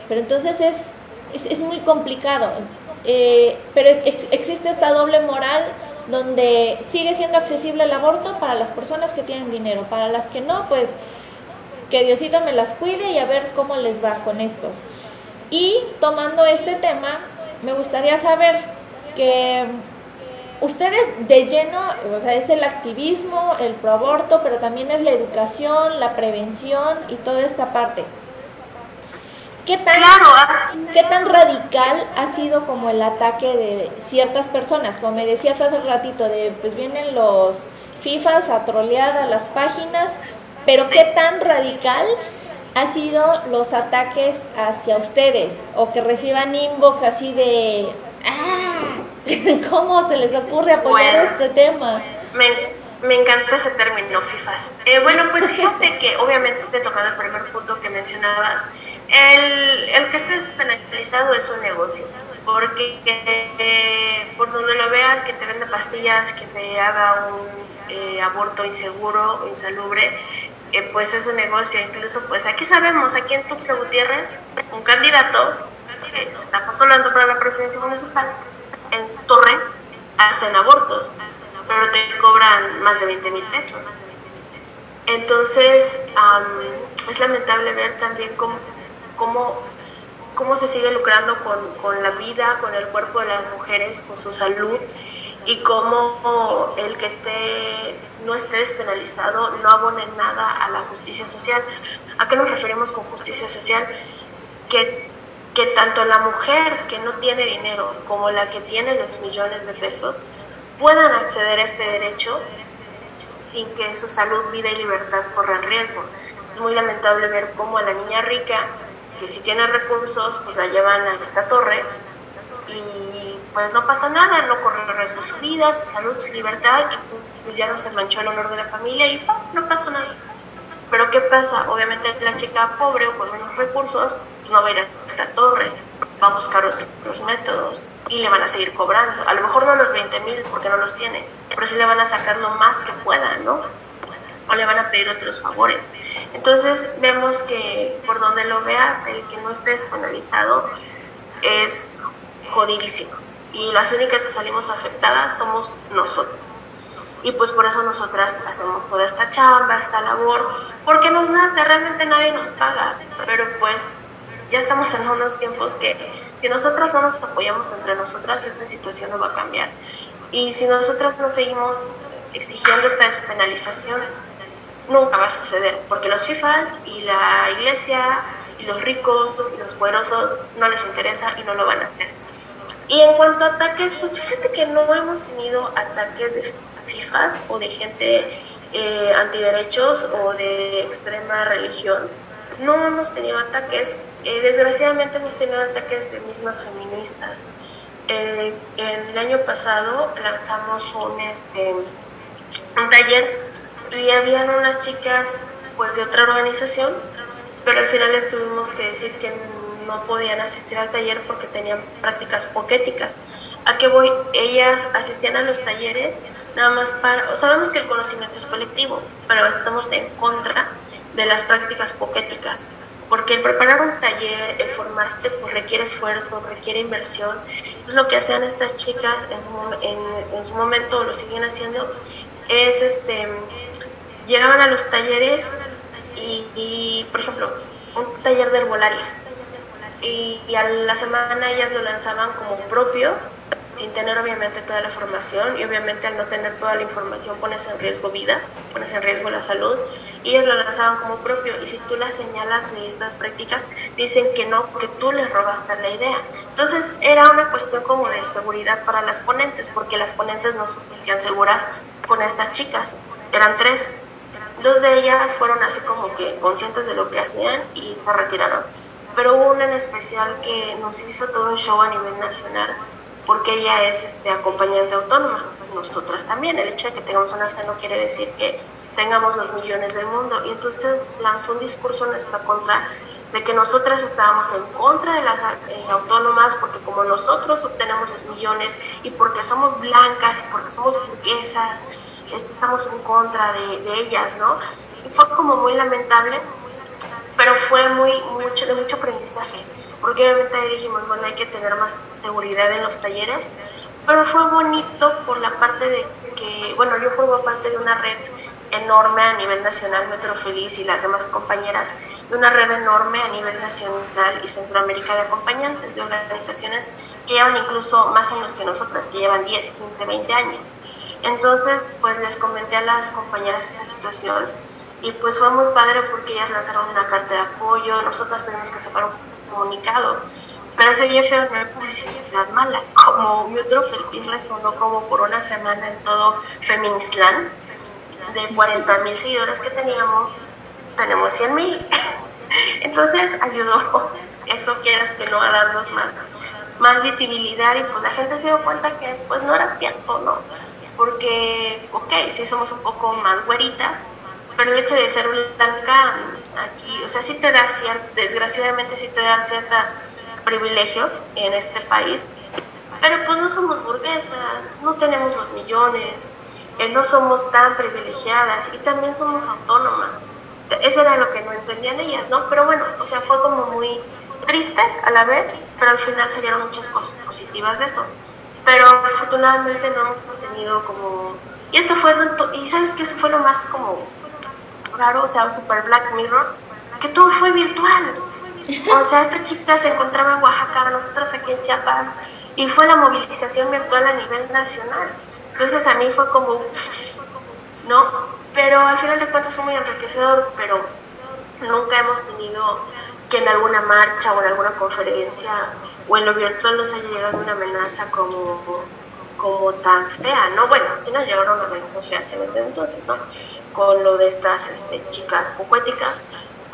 Pero entonces es, es, muy complicado. Eh, pero existe esta doble moral donde sigue siendo accesible el aborto para las personas que tienen dinero, para las que no, pues que Diosito me las cuide y a ver cómo les va con esto. Y tomando este tema, me gustaría saber que ustedes de lleno, o sea, es el activismo, el proaborto, pero también es la educación, la prevención y toda esta parte. ¿Qué tan, ¿Qué tan radical ha sido como el ataque de ciertas personas? Como me decías hace ratito, de pues vienen los FIFAs a trolear a las páginas, pero ¿qué tan radical ha sido los ataques hacia ustedes? O que reciban inbox así de, ah, ¿Cómo se les ocurre apoyar este tema? Me, encanta ese término, FIFAs. Eh, bueno, pues fíjate que obviamente te tocado el primer punto que mencionabas. El, el que estés penalizado es un negocio, porque eh, por donde lo veas, que te venda pastillas, que te haga un eh, aborto inseguro insalubre, pues es un negocio. Incluso, pues aquí sabemos, aquí en Tuxtla Gutiérrez, un candidato se está postulando para la presidencia municipal en su torre hacen abortos, pero te cobran más de 20 mil pesos. Entonces, es lamentable ver también cómo, cómo, cómo se sigue lucrando con, con, la vida, con el cuerpo de las mujeres, con su salud, y cómo el que esté, no esté despenalizado no abone nada a la justicia social. ¿A qué nos referimos con justicia social? Que que tanto la mujer que no tiene dinero como la que tiene los millones de pesos puedan acceder a este derecho sin que su salud, vida y libertad corran riesgo. Es muy lamentable ver cómo a la niña rica, que si tiene recursos, pues la llevan a esta torre y pues no pasa nada, no corre riesgo su vida, su salud, su libertad y pues, ya no se manchó el honor de la familia y no pasa nada. Pero ¿qué pasa? Obviamente la chica pobre o con menos recursos pues no va a ir a esta torre, va a buscar otros métodos y le van a seguir cobrando. A lo mejor no los 20 mil porque no los tiene, pero sí le van a sacar lo más que puedan, ¿no? O le van a pedir otros favores. Entonces vemos que por donde lo veas, el que no esté despenalizado es jodidísimo. Y las únicas que salimos afectadas somos nosotras y pues por eso nosotras hacemos toda esta chamba, esta labor, porque nos nace, realmente nadie nos paga, pero pues ya estamos en unos tiempos que si nosotras no nos apoyamos entre nosotras, esta situación no va a cambiar. Y si nosotras no seguimos exigiendo esta despenalización, nunca va a suceder, porque los FIFAs y la iglesia y los ricos y los poderosos no les interesa y no lo van a hacer. Y en cuanto a ataques, pues fíjate que no hemos tenido ataques de FIFAs o de gente eh, antiderechos o de extrema religión. No hemos tenido ataques, eh, desgraciadamente hemos tenido ataques de mismas feministas. Eh, el año pasado lanzamos un, este, un taller y habían unas chicas pues de otra organización, pero al final les tuvimos que decir que no podían asistir al taller porque tenían prácticas poquéticas. ¿A qué voy? Ellas asistían a los talleres nada más para, sabemos que el conocimiento es colectivo, pero estamos en contra de las prácticas poquéticas, porque el preparar un taller, el formarte, pues requiere esfuerzo, requiere inversión. Entonces lo que hacían estas chicas en su, en, en su momento, lo siguen haciendo, es este, llegaban a los talleres y, y por ejemplo, un taller de herbolaria, y, a la semana ellas lo lanzaban como propio, sin tener obviamente toda la formación y obviamente al no tener toda la información pones en riesgo vidas, pones en riesgo la salud y ellas lo lanzaban como propio y si tú las señalas de estas prácticas dicen que no, que tú les robaste la idea. Entonces era una cuestión como de seguridad para las ponentes porque las ponentes no se sentían seguras con estas chicas, eran tres. Dos de ellas fueron así como que conscientes de lo que hacían y se retiraron pero hubo una en especial que nos hizo todo un show a nivel nacional, porque ella es este, acompañante autónoma, nosotras también, el hecho de que tengamos una C no quiere decir que tengamos los millones del mundo, y entonces lanzó un discurso en nuestra contra de que nosotras estábamos en contra de las eh, autónomas porque como nosotros obtenemos los millones y porque somos blancas y porque somos burguesas, este, estamos en contra de, de ellas, ¿no? Y fue como muy lamentable pero fue muy mucho de mucho aprendizaje, porque obviamente dijimos, bueno, hay que tener más seguridad en los talleres, pero fue bonito por la parte de que, bueno, yo formo parte de una red enorme a nivel nacional, Metro Feliz y las demás compañeras, de una red enorme a nivel nacional y Centroamérica de acompañantes, de organizaciones que llevan incluso más años que nosotras, que llevan 10, 15, 20 años. Entonces, pues les comenté a las compañeras esta situación y pues fue muy padre porque ellas lanzaron una carta de apoyo, nosotras tuvimos que sacar un comunicado, pero ese día fue una publicidad mala, como mi otro feliz resonó como por una semana en todo Feministland, de 40 mil seguidores que teníamos, tenemos 100 mil, entonces ayudó, eso quieras que no, a darnos más, más visibilidad y pues la gente se dio cuenta que pues no era cierto, ¿no? Porque, ok, sí somos un poco más güeritas, pero el hecho de ser blanca aquí, o sea, sí te da cierto, desgraciadamente sí te dan ciertos privilegios en este país, pero pues no somos burguesas, no tenemos los millones, eh, no somos tan privilegiadas y también somos autónomas. eso era lo que no entendían ellas, ¿no? Pero bueno, o sea, fue como muy triste a la vez, pero al final salieron muchas cosas positivas de eso. Pero afortunadamente no hemos tenido como... Y esto fue... Y sabes que eso fue lo más como raro, o sea, super Black Mirror, que todo fue virtual. O sea, esta chica se encontraba en Oaxaca, nosotros aquí en Chiapas, y fue la movilización virtual a nivel nacional. Entonces a mí fue como, ¿no? Pero al final de cuentas fue muy enriquecedor, pero nunca hemos tenido que en alguna marcha o en alguna conferencia o en lo virtual nos haya llegado una amenaza como como tan fea, ¿no? Bueno, sí nos llegaron amenazas feas en ese entonces, ¿no? Con lo de estas este, chicas poéticas,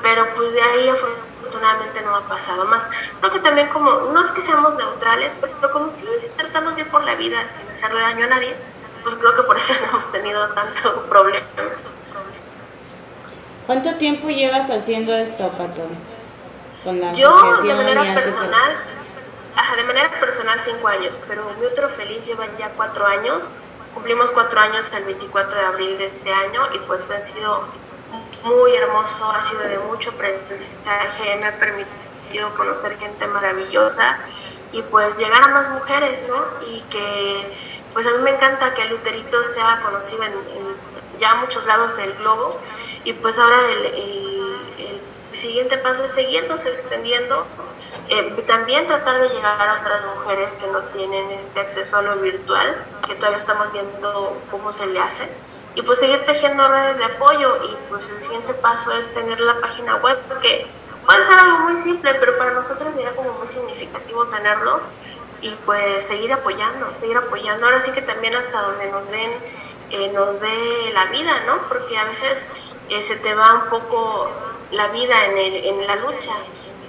pero pues de ahí afortunadamente no ha pasado más. Creo que también como, no es que seamos neutrales, pero como si tratamos de ir por la vida sin hacerle daño a nadie, pues creo que por eso no hemos tenido tanto problema. ¿Cuánto tiempo llevas haciendo esto, Pato? Con la Yo, de manera personal, de manera personal cinco años, pero mi otro feliz lleva ya cuatro años. Cumplimos cuatro años el 24 de abril de este año y pues ha sido muy hermoso, ha sido de mucho aprendizaje, me ha permitido conocer gente maravillosa y pues llegar a más mujeres, ¿no? Y que pues a mí me encanta que el Luterito sea conocido en, ya muchos lados del globo y pues ahora el, el siguiente paso es seguirnos extendiendo, eh, también tratar de llegar a otras mujeres que no tienen este acceso a lo virtual, que todavía estamos viendo cómo se le hace, y pues seguir tejiendo redes de apoyo y pues el siguiente paso es tener la página web, porque puede ser algo muy simple, pero para nosotros sería como muy significativo tenerlo y pues seguir apoyando, seguir apoyando, ahora sí que también hasta donde nos den, eh, nos dé la vida, ¿no? Porque a veces eh, se te va un poco la vida en, el, en la lucha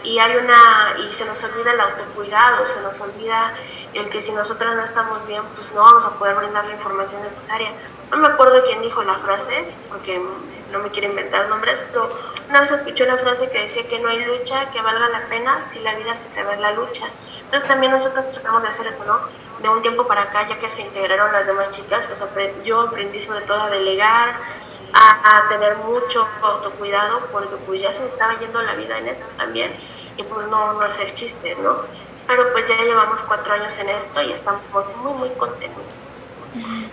y hay una y se nos olvida el autocuidado, se nos olvida el que si nosotras no estamos bien, pues no vamos a poder brindar la información necesaria. No me acuerdo quién dijo la frase, porque no me quiero inventar nombres, pero una vez escuché una frase que decía que no hay lucha que valga la pena si la vida se te va en la lucha. Entonces también nosotros tratamos de hacer eso, ¿no? De un tiempo para acá, ya que se integraron las demás chicas, pues yo aprendí sobre todo a delegar, a, tener mucho autocuidado porque pues ya se me estaba yendo la vida en esto también y pues no, no es el chiste, ¿no? Pero pues ya llevamos cuatro años en esto y estamos muy, muy contentos.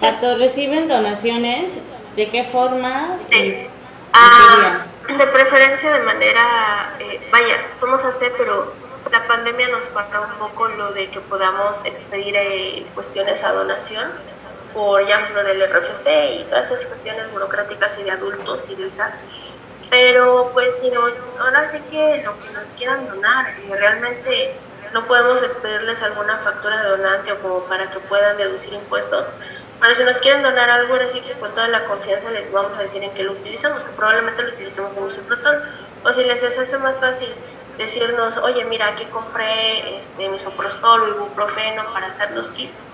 ¿Tanto reciben donaciones? ¿De qué forma? Ah, de preferencia de manera, eh, vaya, somos AC, pero la pandemia nos paró un poco lo de que podamos expedir eh, cuestiones a donación por lo del RFC y todas esas cuestiones burocráticas y de adultos y del SAT. Pero pues si nos, ahora sí que lo que nos quieran donar, y realmente no podemos expedirles alguna factura de donante o como para que puedan deducir impuestos. Pero si nos quieren donar algo, ahora sí que con toda la confianza les vamos a decir en qué lo utilizamos, que probablemente lo utilicemos en misoprostol. O si les hace más fácil decirnos, oye, mira, aquí compré este, misoprostol o ibuprofeno para hacer los kits,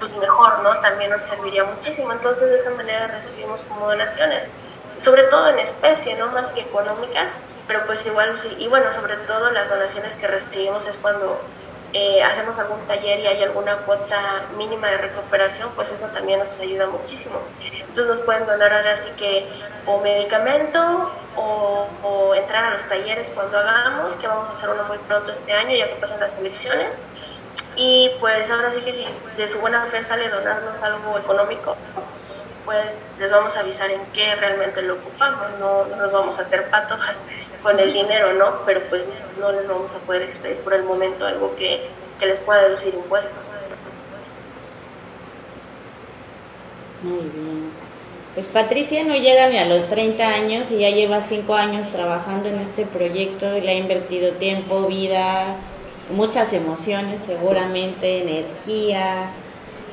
pues mejor, ¿no? También nos serviría muchísimo. Entonces de esa manera recibimos como donaciones, sobre todo en especie, no más que económicas, pero pues igual sí. Y bueno, sobre todo las donaciones que recibimos es cuando eh, hacemos algún taller y hay alguna cuota mínima de recuperación, pues eso también nos ayuda muchísimo. Entonces nos pueden donar ahora sí que o medicamento o, o entrar a los talleres cuando hagamos, que vamos a hacer uno muy pronto este año ya que pasan las elecciones y pues ahora sí que si de su buena fe sale donarnos algo económico, pues les vamos a avisar en qué realmente lo ocupamos, no, nos vamos a hacer pato con el dinero, ¿no? Pero pues no les vamos a poder expedir por el momento algo que, que les pueda deducir impuestos. Muy bien. Pues Patricia no llega ni a los 30 años y ya lleva 5 años trabajando en este proyecto y le ha invertido tiempo, vida, muchas emociones seguramente, energía.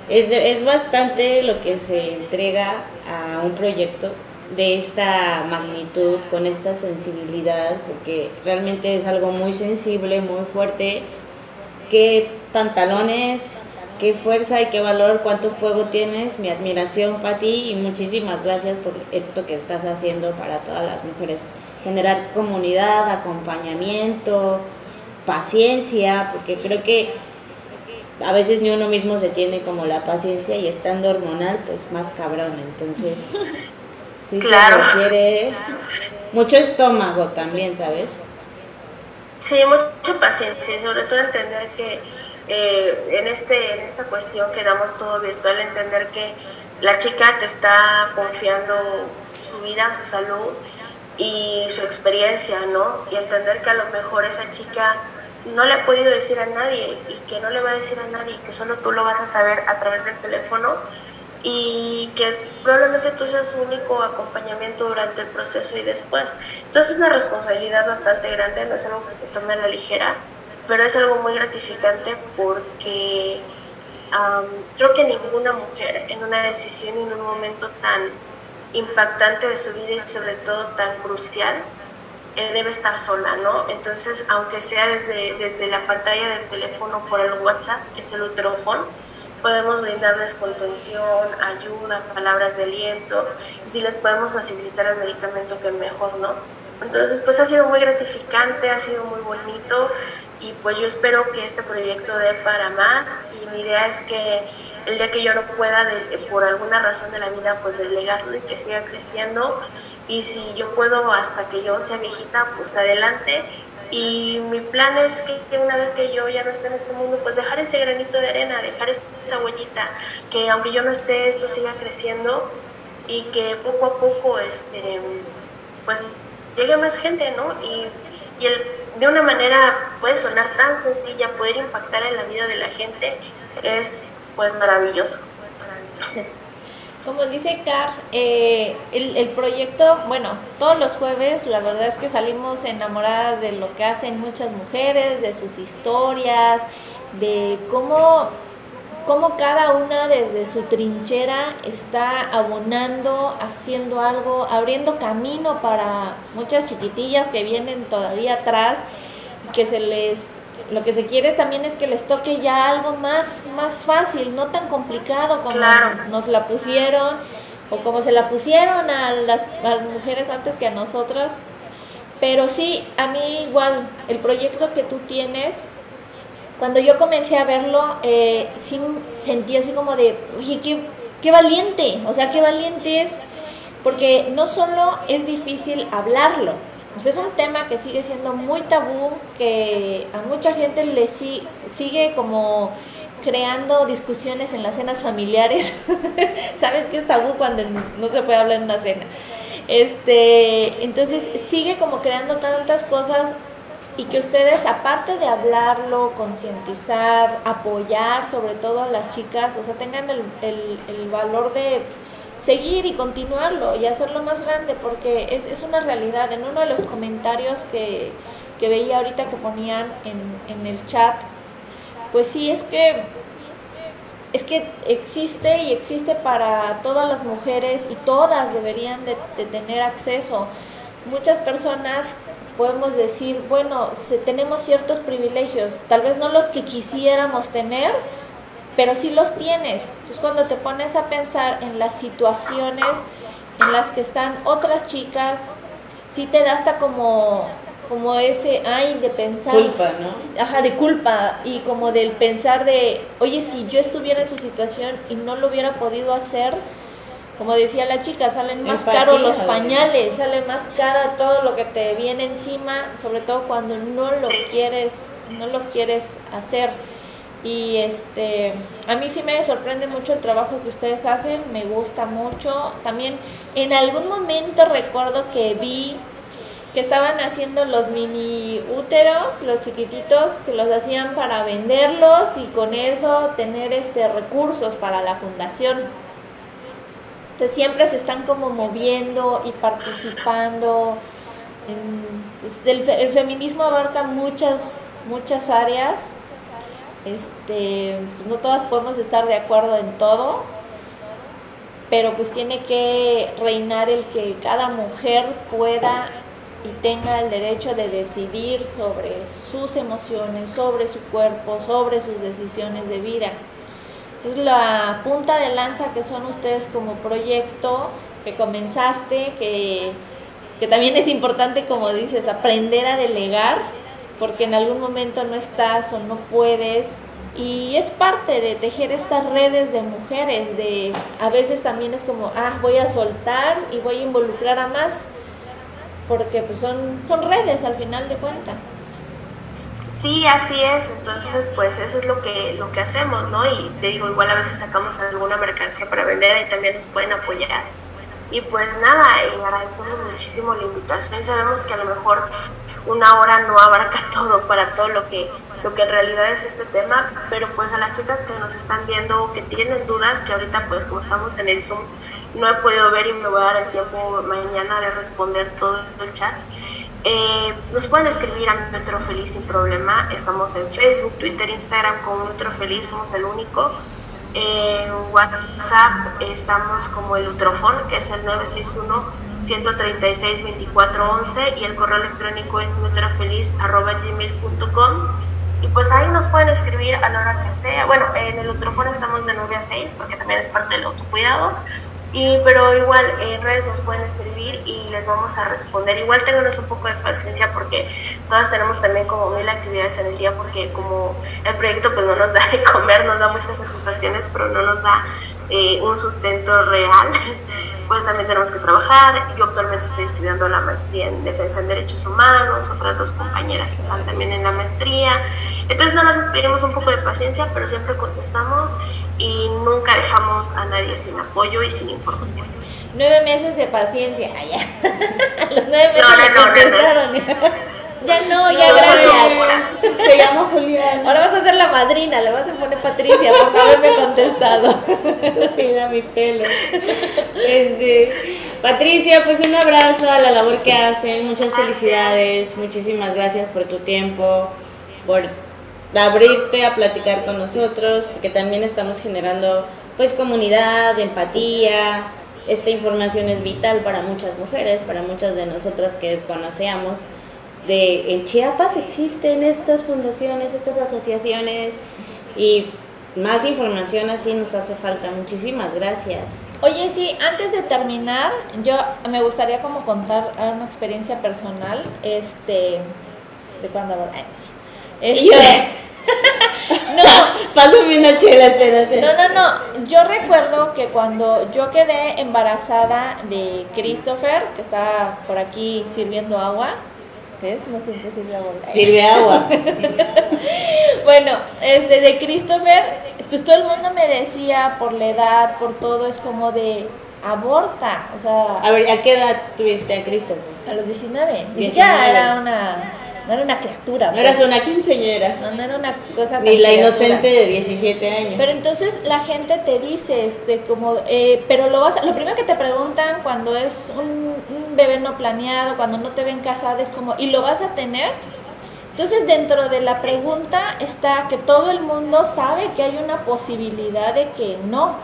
Es, es bastante lo que se entrega a un proyecto de esta magnitud, con esta sensibilidad, porque realmente es algo muy sensible, muy fuerte. Qué pantalones, qué fuerza y qué valor, cuánto fuego tienes, mi admiración para ti y muchísimas gracias por esto que estás haciendo para todas las mujeres. Generar comunidad, acompañamiento, paciencia, porque creo que a veces ni uno mismo se tiene como la paciencia y estando hormonal, pues más cabrón. Entonces, sí claro. se requiere mucho estómago también, ¿sabes? Sí, mucha paciencia, sobre todo entender que eh, en, este, en esta cuestión que damos todo virtual, entender que la chica te está confiando su vida, su salud y su experiencia, ¿no? Y entender que a lo mejor esa chica no le ha podido decir a nadie y que no le va a decir a nadie, que solo tú lo vas a saber a través del teléfono y que probablemente tú seas su único acompañamiento durante el proceso y después. Entonces es una responsabilidad bastante grande, no es algo que se tome a la ligera, pero es algo muy gratificante porque creo que ninguna mujer en una decisión y en un momento tan impactante de su vida y sobre todo tan crucial debe estar sola, ¿no? Entonces, aunque sea desde, desde la pantalla del teléfono por el WhatsApp, que es el uterofón, podemos brindarles contención, ayuda, palabras de aliento, y si les podemos facilitar el medicamento, que mejor, ¿no? Entonces, pues ha sido muy gratificante, ha sido muy bonito y pues yo espero que este proyecto dé para más y mi idea es que el día que yo no pueda, de, por alguna razón de la vida, pues delegarlo y que siga creciendo. Y si yo puedo hasta que yo sea viejita, pues adelante. Y mi plan es que una vez que yo ya no esté en este mundo, pues dejar ese granito de arena, dejar esa huellita, que aunque yo no esté, esto siga creciendo y que poco a poco, este, pues llegue más gente, ¿no? Y, y el, de una manera puede sonar tan sencilla, poder impactar en la vida de la gente es pues maravilloso. Como dice Car, eh, el, el, proyecto, bueno, todos los jueves la verdad es que salimos enamoradas de lo que hacen muchas mujeres, de sus historias, de cómo, cómo cada una desde su trinchera está abonando, haciendo algo, abriendo camino para muchas chiquitillas que vienen todavía atrás y que se les lo que se quiere también es que les toque ya algo más, más fácil, no tan complicado como nos la pusieron o como se la pusieron a las, mujeres antes que a nosotras. Pero sí, a mí igual, el proyecto que tú tienes, cuando yo comencé a verlo, eh, sí sentí así como de, oye, qué, valiente, o sea, qué valiente es, porque no solo es difícil hablarlo, pues es un tema que sigue siendo muy tabú, que a mucha gente le sigue como creando discusiones en las cenas familiares. ¿Sabes qué es tabú cuando no se puede hablar en una cena? Este, entonces sigue como creando tantas cosas y que ustedes, aparte de hablarlo, concientizar, apoyar sobre todo a las chicas, o sea, tengan el, el valor de seguir y continuarlo y hacerlo más grande porque es, es una realidad. En uno de los comentarios que, que veía ahorita que ponían en, en, el chat, pues sí, es que, es que existe y existe para todas las mujeres y todas deberían de, de tener acceso. Muchas personas podemos decir, bueno, tenemos ciertos privilegios, tal vez no los que quisiéramos tener, pero sí los tienes. Entonces cuando te pones a pensar en las situaciones en las que están otras chicas, sí te da hasta como como ese ay de pensar culpa, ¿no? Ajá, de culpa y como del pensar de, oye, si yo estuviera en su situación y no lo hubiera podido hacer, como decía la chica, salen más caros los pañales, sale más caro todo lo que te viene encima, sobre todo cuando no lo quieres, no lo quieres hacer. Y este, a mí sí me sorprende mucho el trabajo que ustedes hacen, me gusta mucho. También en algún momento recuerdo que vi que estaban haciendo los mini úteros, los chiquititos, que los hacían para venderlos y con eso tener este recursos para la fundación. Entonces siempre se están como moviendo y participando. Pues, el, el feminismo abarca muchas, muchas áreas este, pues no todas podemos estar de acuerdo en todo, pero pues tiene que reinar el que cada mujer pueda y tenga el derecho de decidir sobre sus emociones, sobre su cuerpo, sobre sus decisiones de vida. Entonces la punta de lanza que son ustedes como proyecto que comenzaste, que, que también es importante, como dices, aprender a delegar porque en algún momento no estás o no puedes y es parte de tejer estas redes de mujeres, de a veces también es como, ah, voy a soltar y voy a involucrar a más, porque pues son, son redes al final de cuentas. Sí, así es, entonces pues eso es lo que, lo que hacemos, ¿no? Y te digo, igual a veces sacamos alguna mercancía para vender y también nos pueden apoyar y pues nada, eh, agradecemos muchísimo la invitación. Sabemos que a lo mejor una hora no abarca todo para todo lo que, lo que en realidad es este tema, pero pues a las chicas que nos están viendo, que tienen dudas, que ahorita pues como estamos en el Zoom, no he podido ver y me voy a dar el tiempo mañana de responder todo el chat. Eh, nos pueden escribir a Metro Feliz sin problema. Estamos en Facebook, Twitter, Instagram como Metro Feliz, somos el único. En WhatsApp estamos como el Utrofon, que es el 961-136-2411 y el correo electrónico es nutrafeliz.gmail.com y pues ahí nos pueden escribir a la hora que sea. Bueno, en el Utrofon estamos de 9 a 6 porque también es parte del autocuidado y, pero igual en redes nos pueden escribir y les vamos a responder. Igual tenganos un poco de paciencia porque todas tenemos también como mil actividades en el día porque como el proyecto pues no nos da de comer, nos da muchas satisfacciones, pero no nos da eh, un sustento real, pues también tenemos que trabajar. Yo actualmente estoy estudiando la maestría en defensa en derechos humanos, otras dos compañeras están también en la maestría. Entonces nada más pedimos un poco de paciencia, pero siempre contestamos y nunca dejamos a nadie sin apoyo y sin información. Nueve meses de paciencia. Ya. Los nueve meses No, no, le no, no, no. contestaron. Ya no, ya No, gracias. Se llama Julián. Ahora vas a ser la madrina, le vas a poner Patricia por no haberme contestado. Mira mi pelo. Este, Patricia, pues un abrazo a la labor que hacen, muchas felicidades, muchísimas gracias por tu tiempo, por abrirte a platicar con nosotros, porque también estamos generando pues comunidad, empatía. Esta información es vital para muchas mujeres, para muchas de nosotras que desconocíamos. De, en Chiapas existen estas fundaciones, estas asociaciones y más información así nos hace falta. Muchísimas gracias. Oye, sí, antes de terminar, yo me gustaría como contar una experiencia personal, este, de cuando ay, yo, Este, no, pásame una chela, espérate. no, no, no. Yo recuerdo que cuando yo quedé embarazada de Christopher, que está por aquí sirviendo agua, ¿ves? No siempre sirve agua. Sirve agua. Bueno, este de Christopher, pues todo el mundo me decía por la edad, por todo, es como de aborta, o sea, A ver, ¿a qué edad tuviste a Christopher? a los 19. Ni 19. siquiera era una, no era una criatura. No eras pues. una quinceñera, No, no era una cosa ni la criatura. inocente de 17 años. Pero entonces la gente te dice, este, como, eh, pero lo vas, a- lo primero que te preguntan cuando es un, un bebé no planeado, cuando no te ven casada, es como, ¿y lo vas a tener? Entonces dentro de la pregunta está que todo el mundo sabe que hay una posibilidad de que no.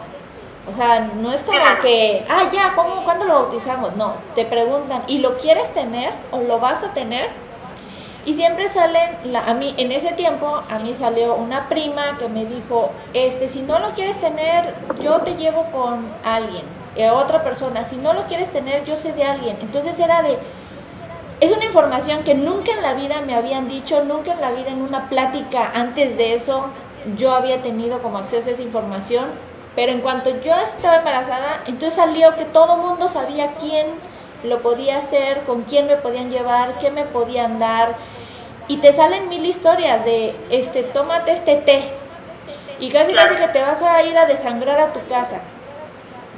O sea, no es como que, ah, ya, ¿cómo, ¿cuándo lo bautizamos? No, te preguntan, ¿y lo quieres tener o lo vas a tener? Y siempre salen, la, a mí, en ese tiempo, a mí salió una prima que me dijo, este, si no lo quieres tener, yo te llevo con alguien, eh, otra persona, si no lo quieres tener, yo sé de alguien. Entonces era de, es una información que nunca en la vida me habían dicho, nunca en la vida en una plática antes de eso yo había tenido como acceso a esa información, pero en cuanto yo estaba embarazada, entonces salió que todo mundo sabía quién lo podía hacer, con quién me podían llevar, qué me podían dar, y te salen mil historias de, este, tómate este té, y casi casi que te vas a ir a desangrar a tu casa,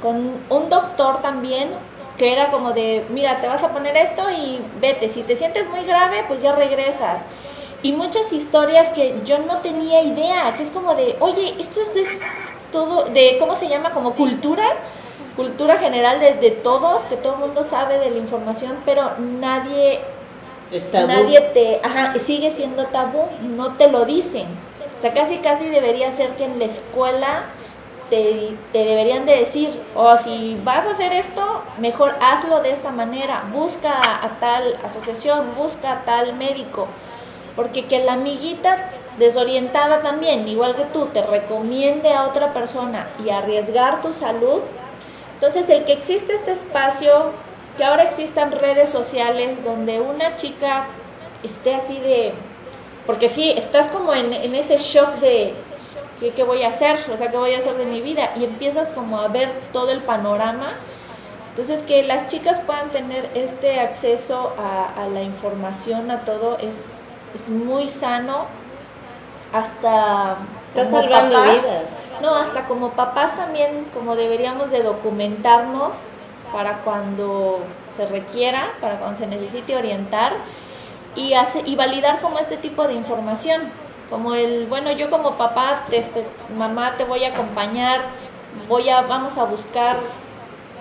con un doctor también que era como de, mira, te vas a poner esto y vete, si te sientes muy grave, pues ya regresas. Y muchas historias que yo no tenía idea, que es como de, oye, esto es, es todo, de, ¿cómo se llama? Como cultura, cultura general de, de todos, que todo el mundo sabe de la información, pero nadie Nadie te, ajá, sigue siendo tabú, no te lo dicen. O sea, casi casi debería ser que en la escuela te, te deberían de decir, o si vas a hacer esto, mejor hazlo de esta manera, busca a tal asociación, busca a tal médico, porque que la amiguita desorientada también, igual que tú, te recomiende a otra persona y arriesgar tu salud, entonces, el que existe este espacio, que ahora existan redes sociales donde una chica esté así de... Porque sí, estás como en, en ese shock de ¿qué, ¿qué voy a hacer? O sea, ¿qué voy a hacer de mi vida? Y empiezas como a ver todo el panorama. Entonces, que las chicas puedan tener este acceso a, a la información, a todo, es, es muy sano. Hasta... Está como salvando papás, vidas. no, hasta como papás también, como deberíamos de documentarnos para cuando se requiera, para cuando se necesite orientar y, hace, y validar como este tipo de información. Como el, bueno, yo como papá, te- este, mamá, te voy a acompañar, voy a, vamos a buscar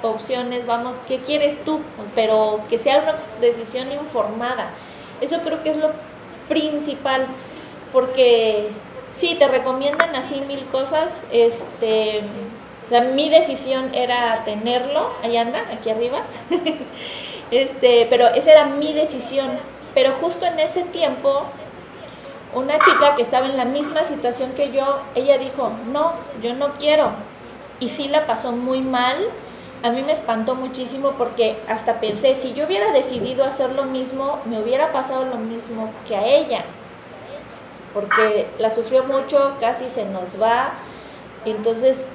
opciones, vamos, ¿qué quieres tú? Pero que sea una decisión informada. Eso creo que es lo principal, porque sí, te recomiendan así mil cosas, este, o sea, mi decisión era tenerlo, ahí anda, aquí arriba, este, pero esa era mi decisión, pero justo en ese tiempo, una chica que estaba en la misma situación que yo, ella dijo, no, yo no quiero, y sí la pasó muy mal, a mí me espantó muchísimo porque hasta pensé, si yo hubiera decidido hacer lo mismo, me hubiera pasado lo mismo que a ella, porque la sufrió mucho, casi se nos va, entonces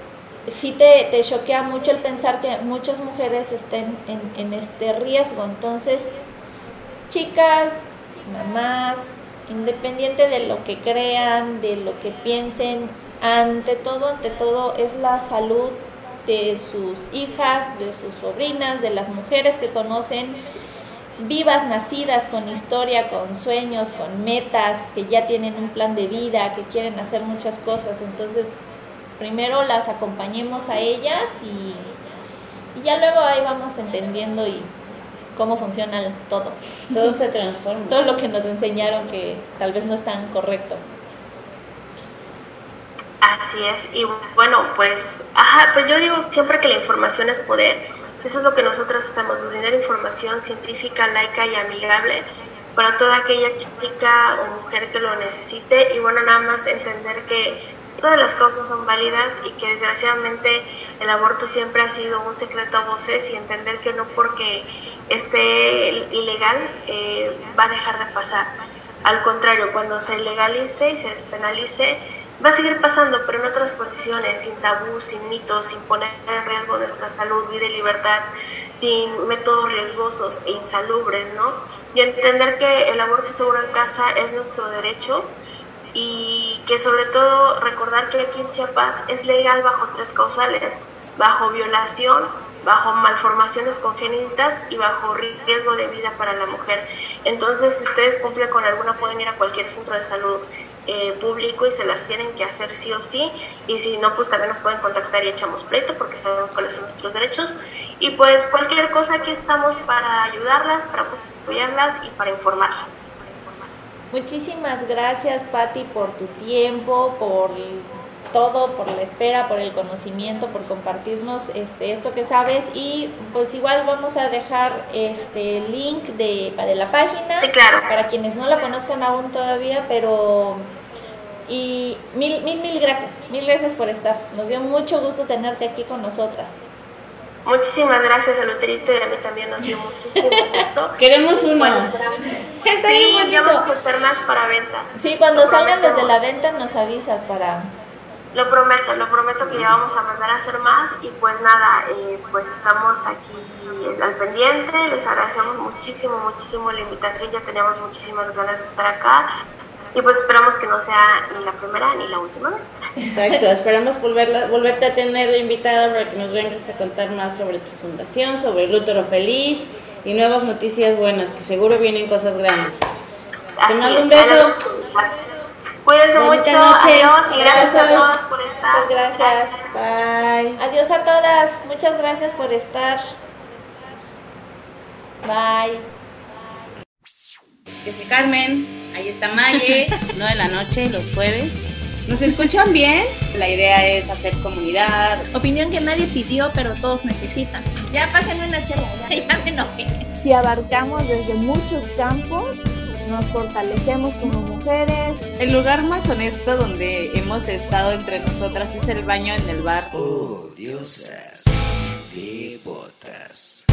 sí te, te choquea mucho el pensar que muchas mujeres estén en, en este riesgo. Entonces, chicas, mamás, independiente de lo que crean, de lo que piensen, ante todo, ante todo es la salud de sus hijas, de sus sobrinas, de las mujeres que conocen, vivas, nacidas, con historia, con sueños, con metas, que ya tienen un plan de vida, que quieren hacer muchas cosas. Entonces, primero las acompañemos a ellas y, y ya luego ahí vamos entendiendo y cómo funciona todo. Todo se transforma. Todo lo que nos enseñaron que tal vez no es tan correcto. Así es, y bueno, pues, ajá, pues yo digo siempre que la información es poder. Eso es lo que nosotros hacemos, brindar información científica, laica y amigable para toda aquella chica o mujer que lo necesite y bueno, nada más entender que todas las causas son válidas y que desgraciadamente el aborto siempre ha sido un secreto a voces y entender que no porque esté ilegal eh, va a dejar de pasar. Al contrario, cuando se legalice y se despenalice, va a seguir pasando, pero en otras condiciones, sin tabús, sin mitos, sin poner en riesgo nuestra salud, vida y libertad, sin métodos riesgosos e insalubres, ¿no? Y entender que el aborto seguro en casa es nuestro derecho y que sobre todo recordar que aquí en Chiapas es legal bajo tres causales, bajo violación, bajo malformaciones congénitas y bajo riesgo de vida para la mujer. Entonces, si ustedes cumplen con alguna, pueden ir a cualquier centro de salud eh, público y se las tienen que hacer sí o sí. Y si no, pues también nos pueden contactar y echamos pleito porque sabemos cuáles son nuestros derechos. Y pues cualquier cosa, aquí estamos para ayudarlas, para apoyarlas y para informarlas. Muchísimas gracias, Patti, por tu tiempo, por todo, por la espera, por el conocimiento, por compartirnos este, esto que sabes y pues igual vamos a dejar este link de, de la página sí, claro. para quienes no la conozcan aún todavía, pero y mil, mil, mil gracias, mil gracias por estar. Nos dio mucho gusto tenerte aquí con nosotras. Muchísimas gracias a Luterito y a mí también nos dio muchísimo gusto. Queremos uno. Pues, sí, ya vamos a estar más para venta. Sí, cuando Lo salgan desde prometemos. la venta nos avisas para... Lo prometo, lo prometo que ya vamos a mandar a hacer más y pues nada, eh, pues estamos aquí eh, al pendiente, les agradecemos muchísimo, muchísimo la invitación, ya teníamos muchísimas ganas de estar acá y pues esperamos que no sea ni la primera ni la última vez. Exacto, esperamos volverla, volverte a tener de invitada para que nos vengas a contar más sobre tu fundación, sobre el útero feliz y nuevas noticias buenas, que seguro vienen cosas grandes. Te mando un beso. Cuídense mucho, noche. adiós y gracias, Gracias. a todos por estar. Muchas gracias. Bye. Adiós a todas, muchas gracias por estar. Bye. Yo soy Carmen, ahí está Maye, 9 de la noche, los jueves. ¿Nos escuchan bien? La idea es hacer comunidad. Opinión que nadie pidió, pero todos necesitan. Ya pásenme una chela, ya. Ya me enojé. Si abarcamos desde muchos campos, nos fortalecemos como mujeres, El lugar más honesto donde hemos estado entre nosotras es el baño en el bar. Oh, diosas, de botas.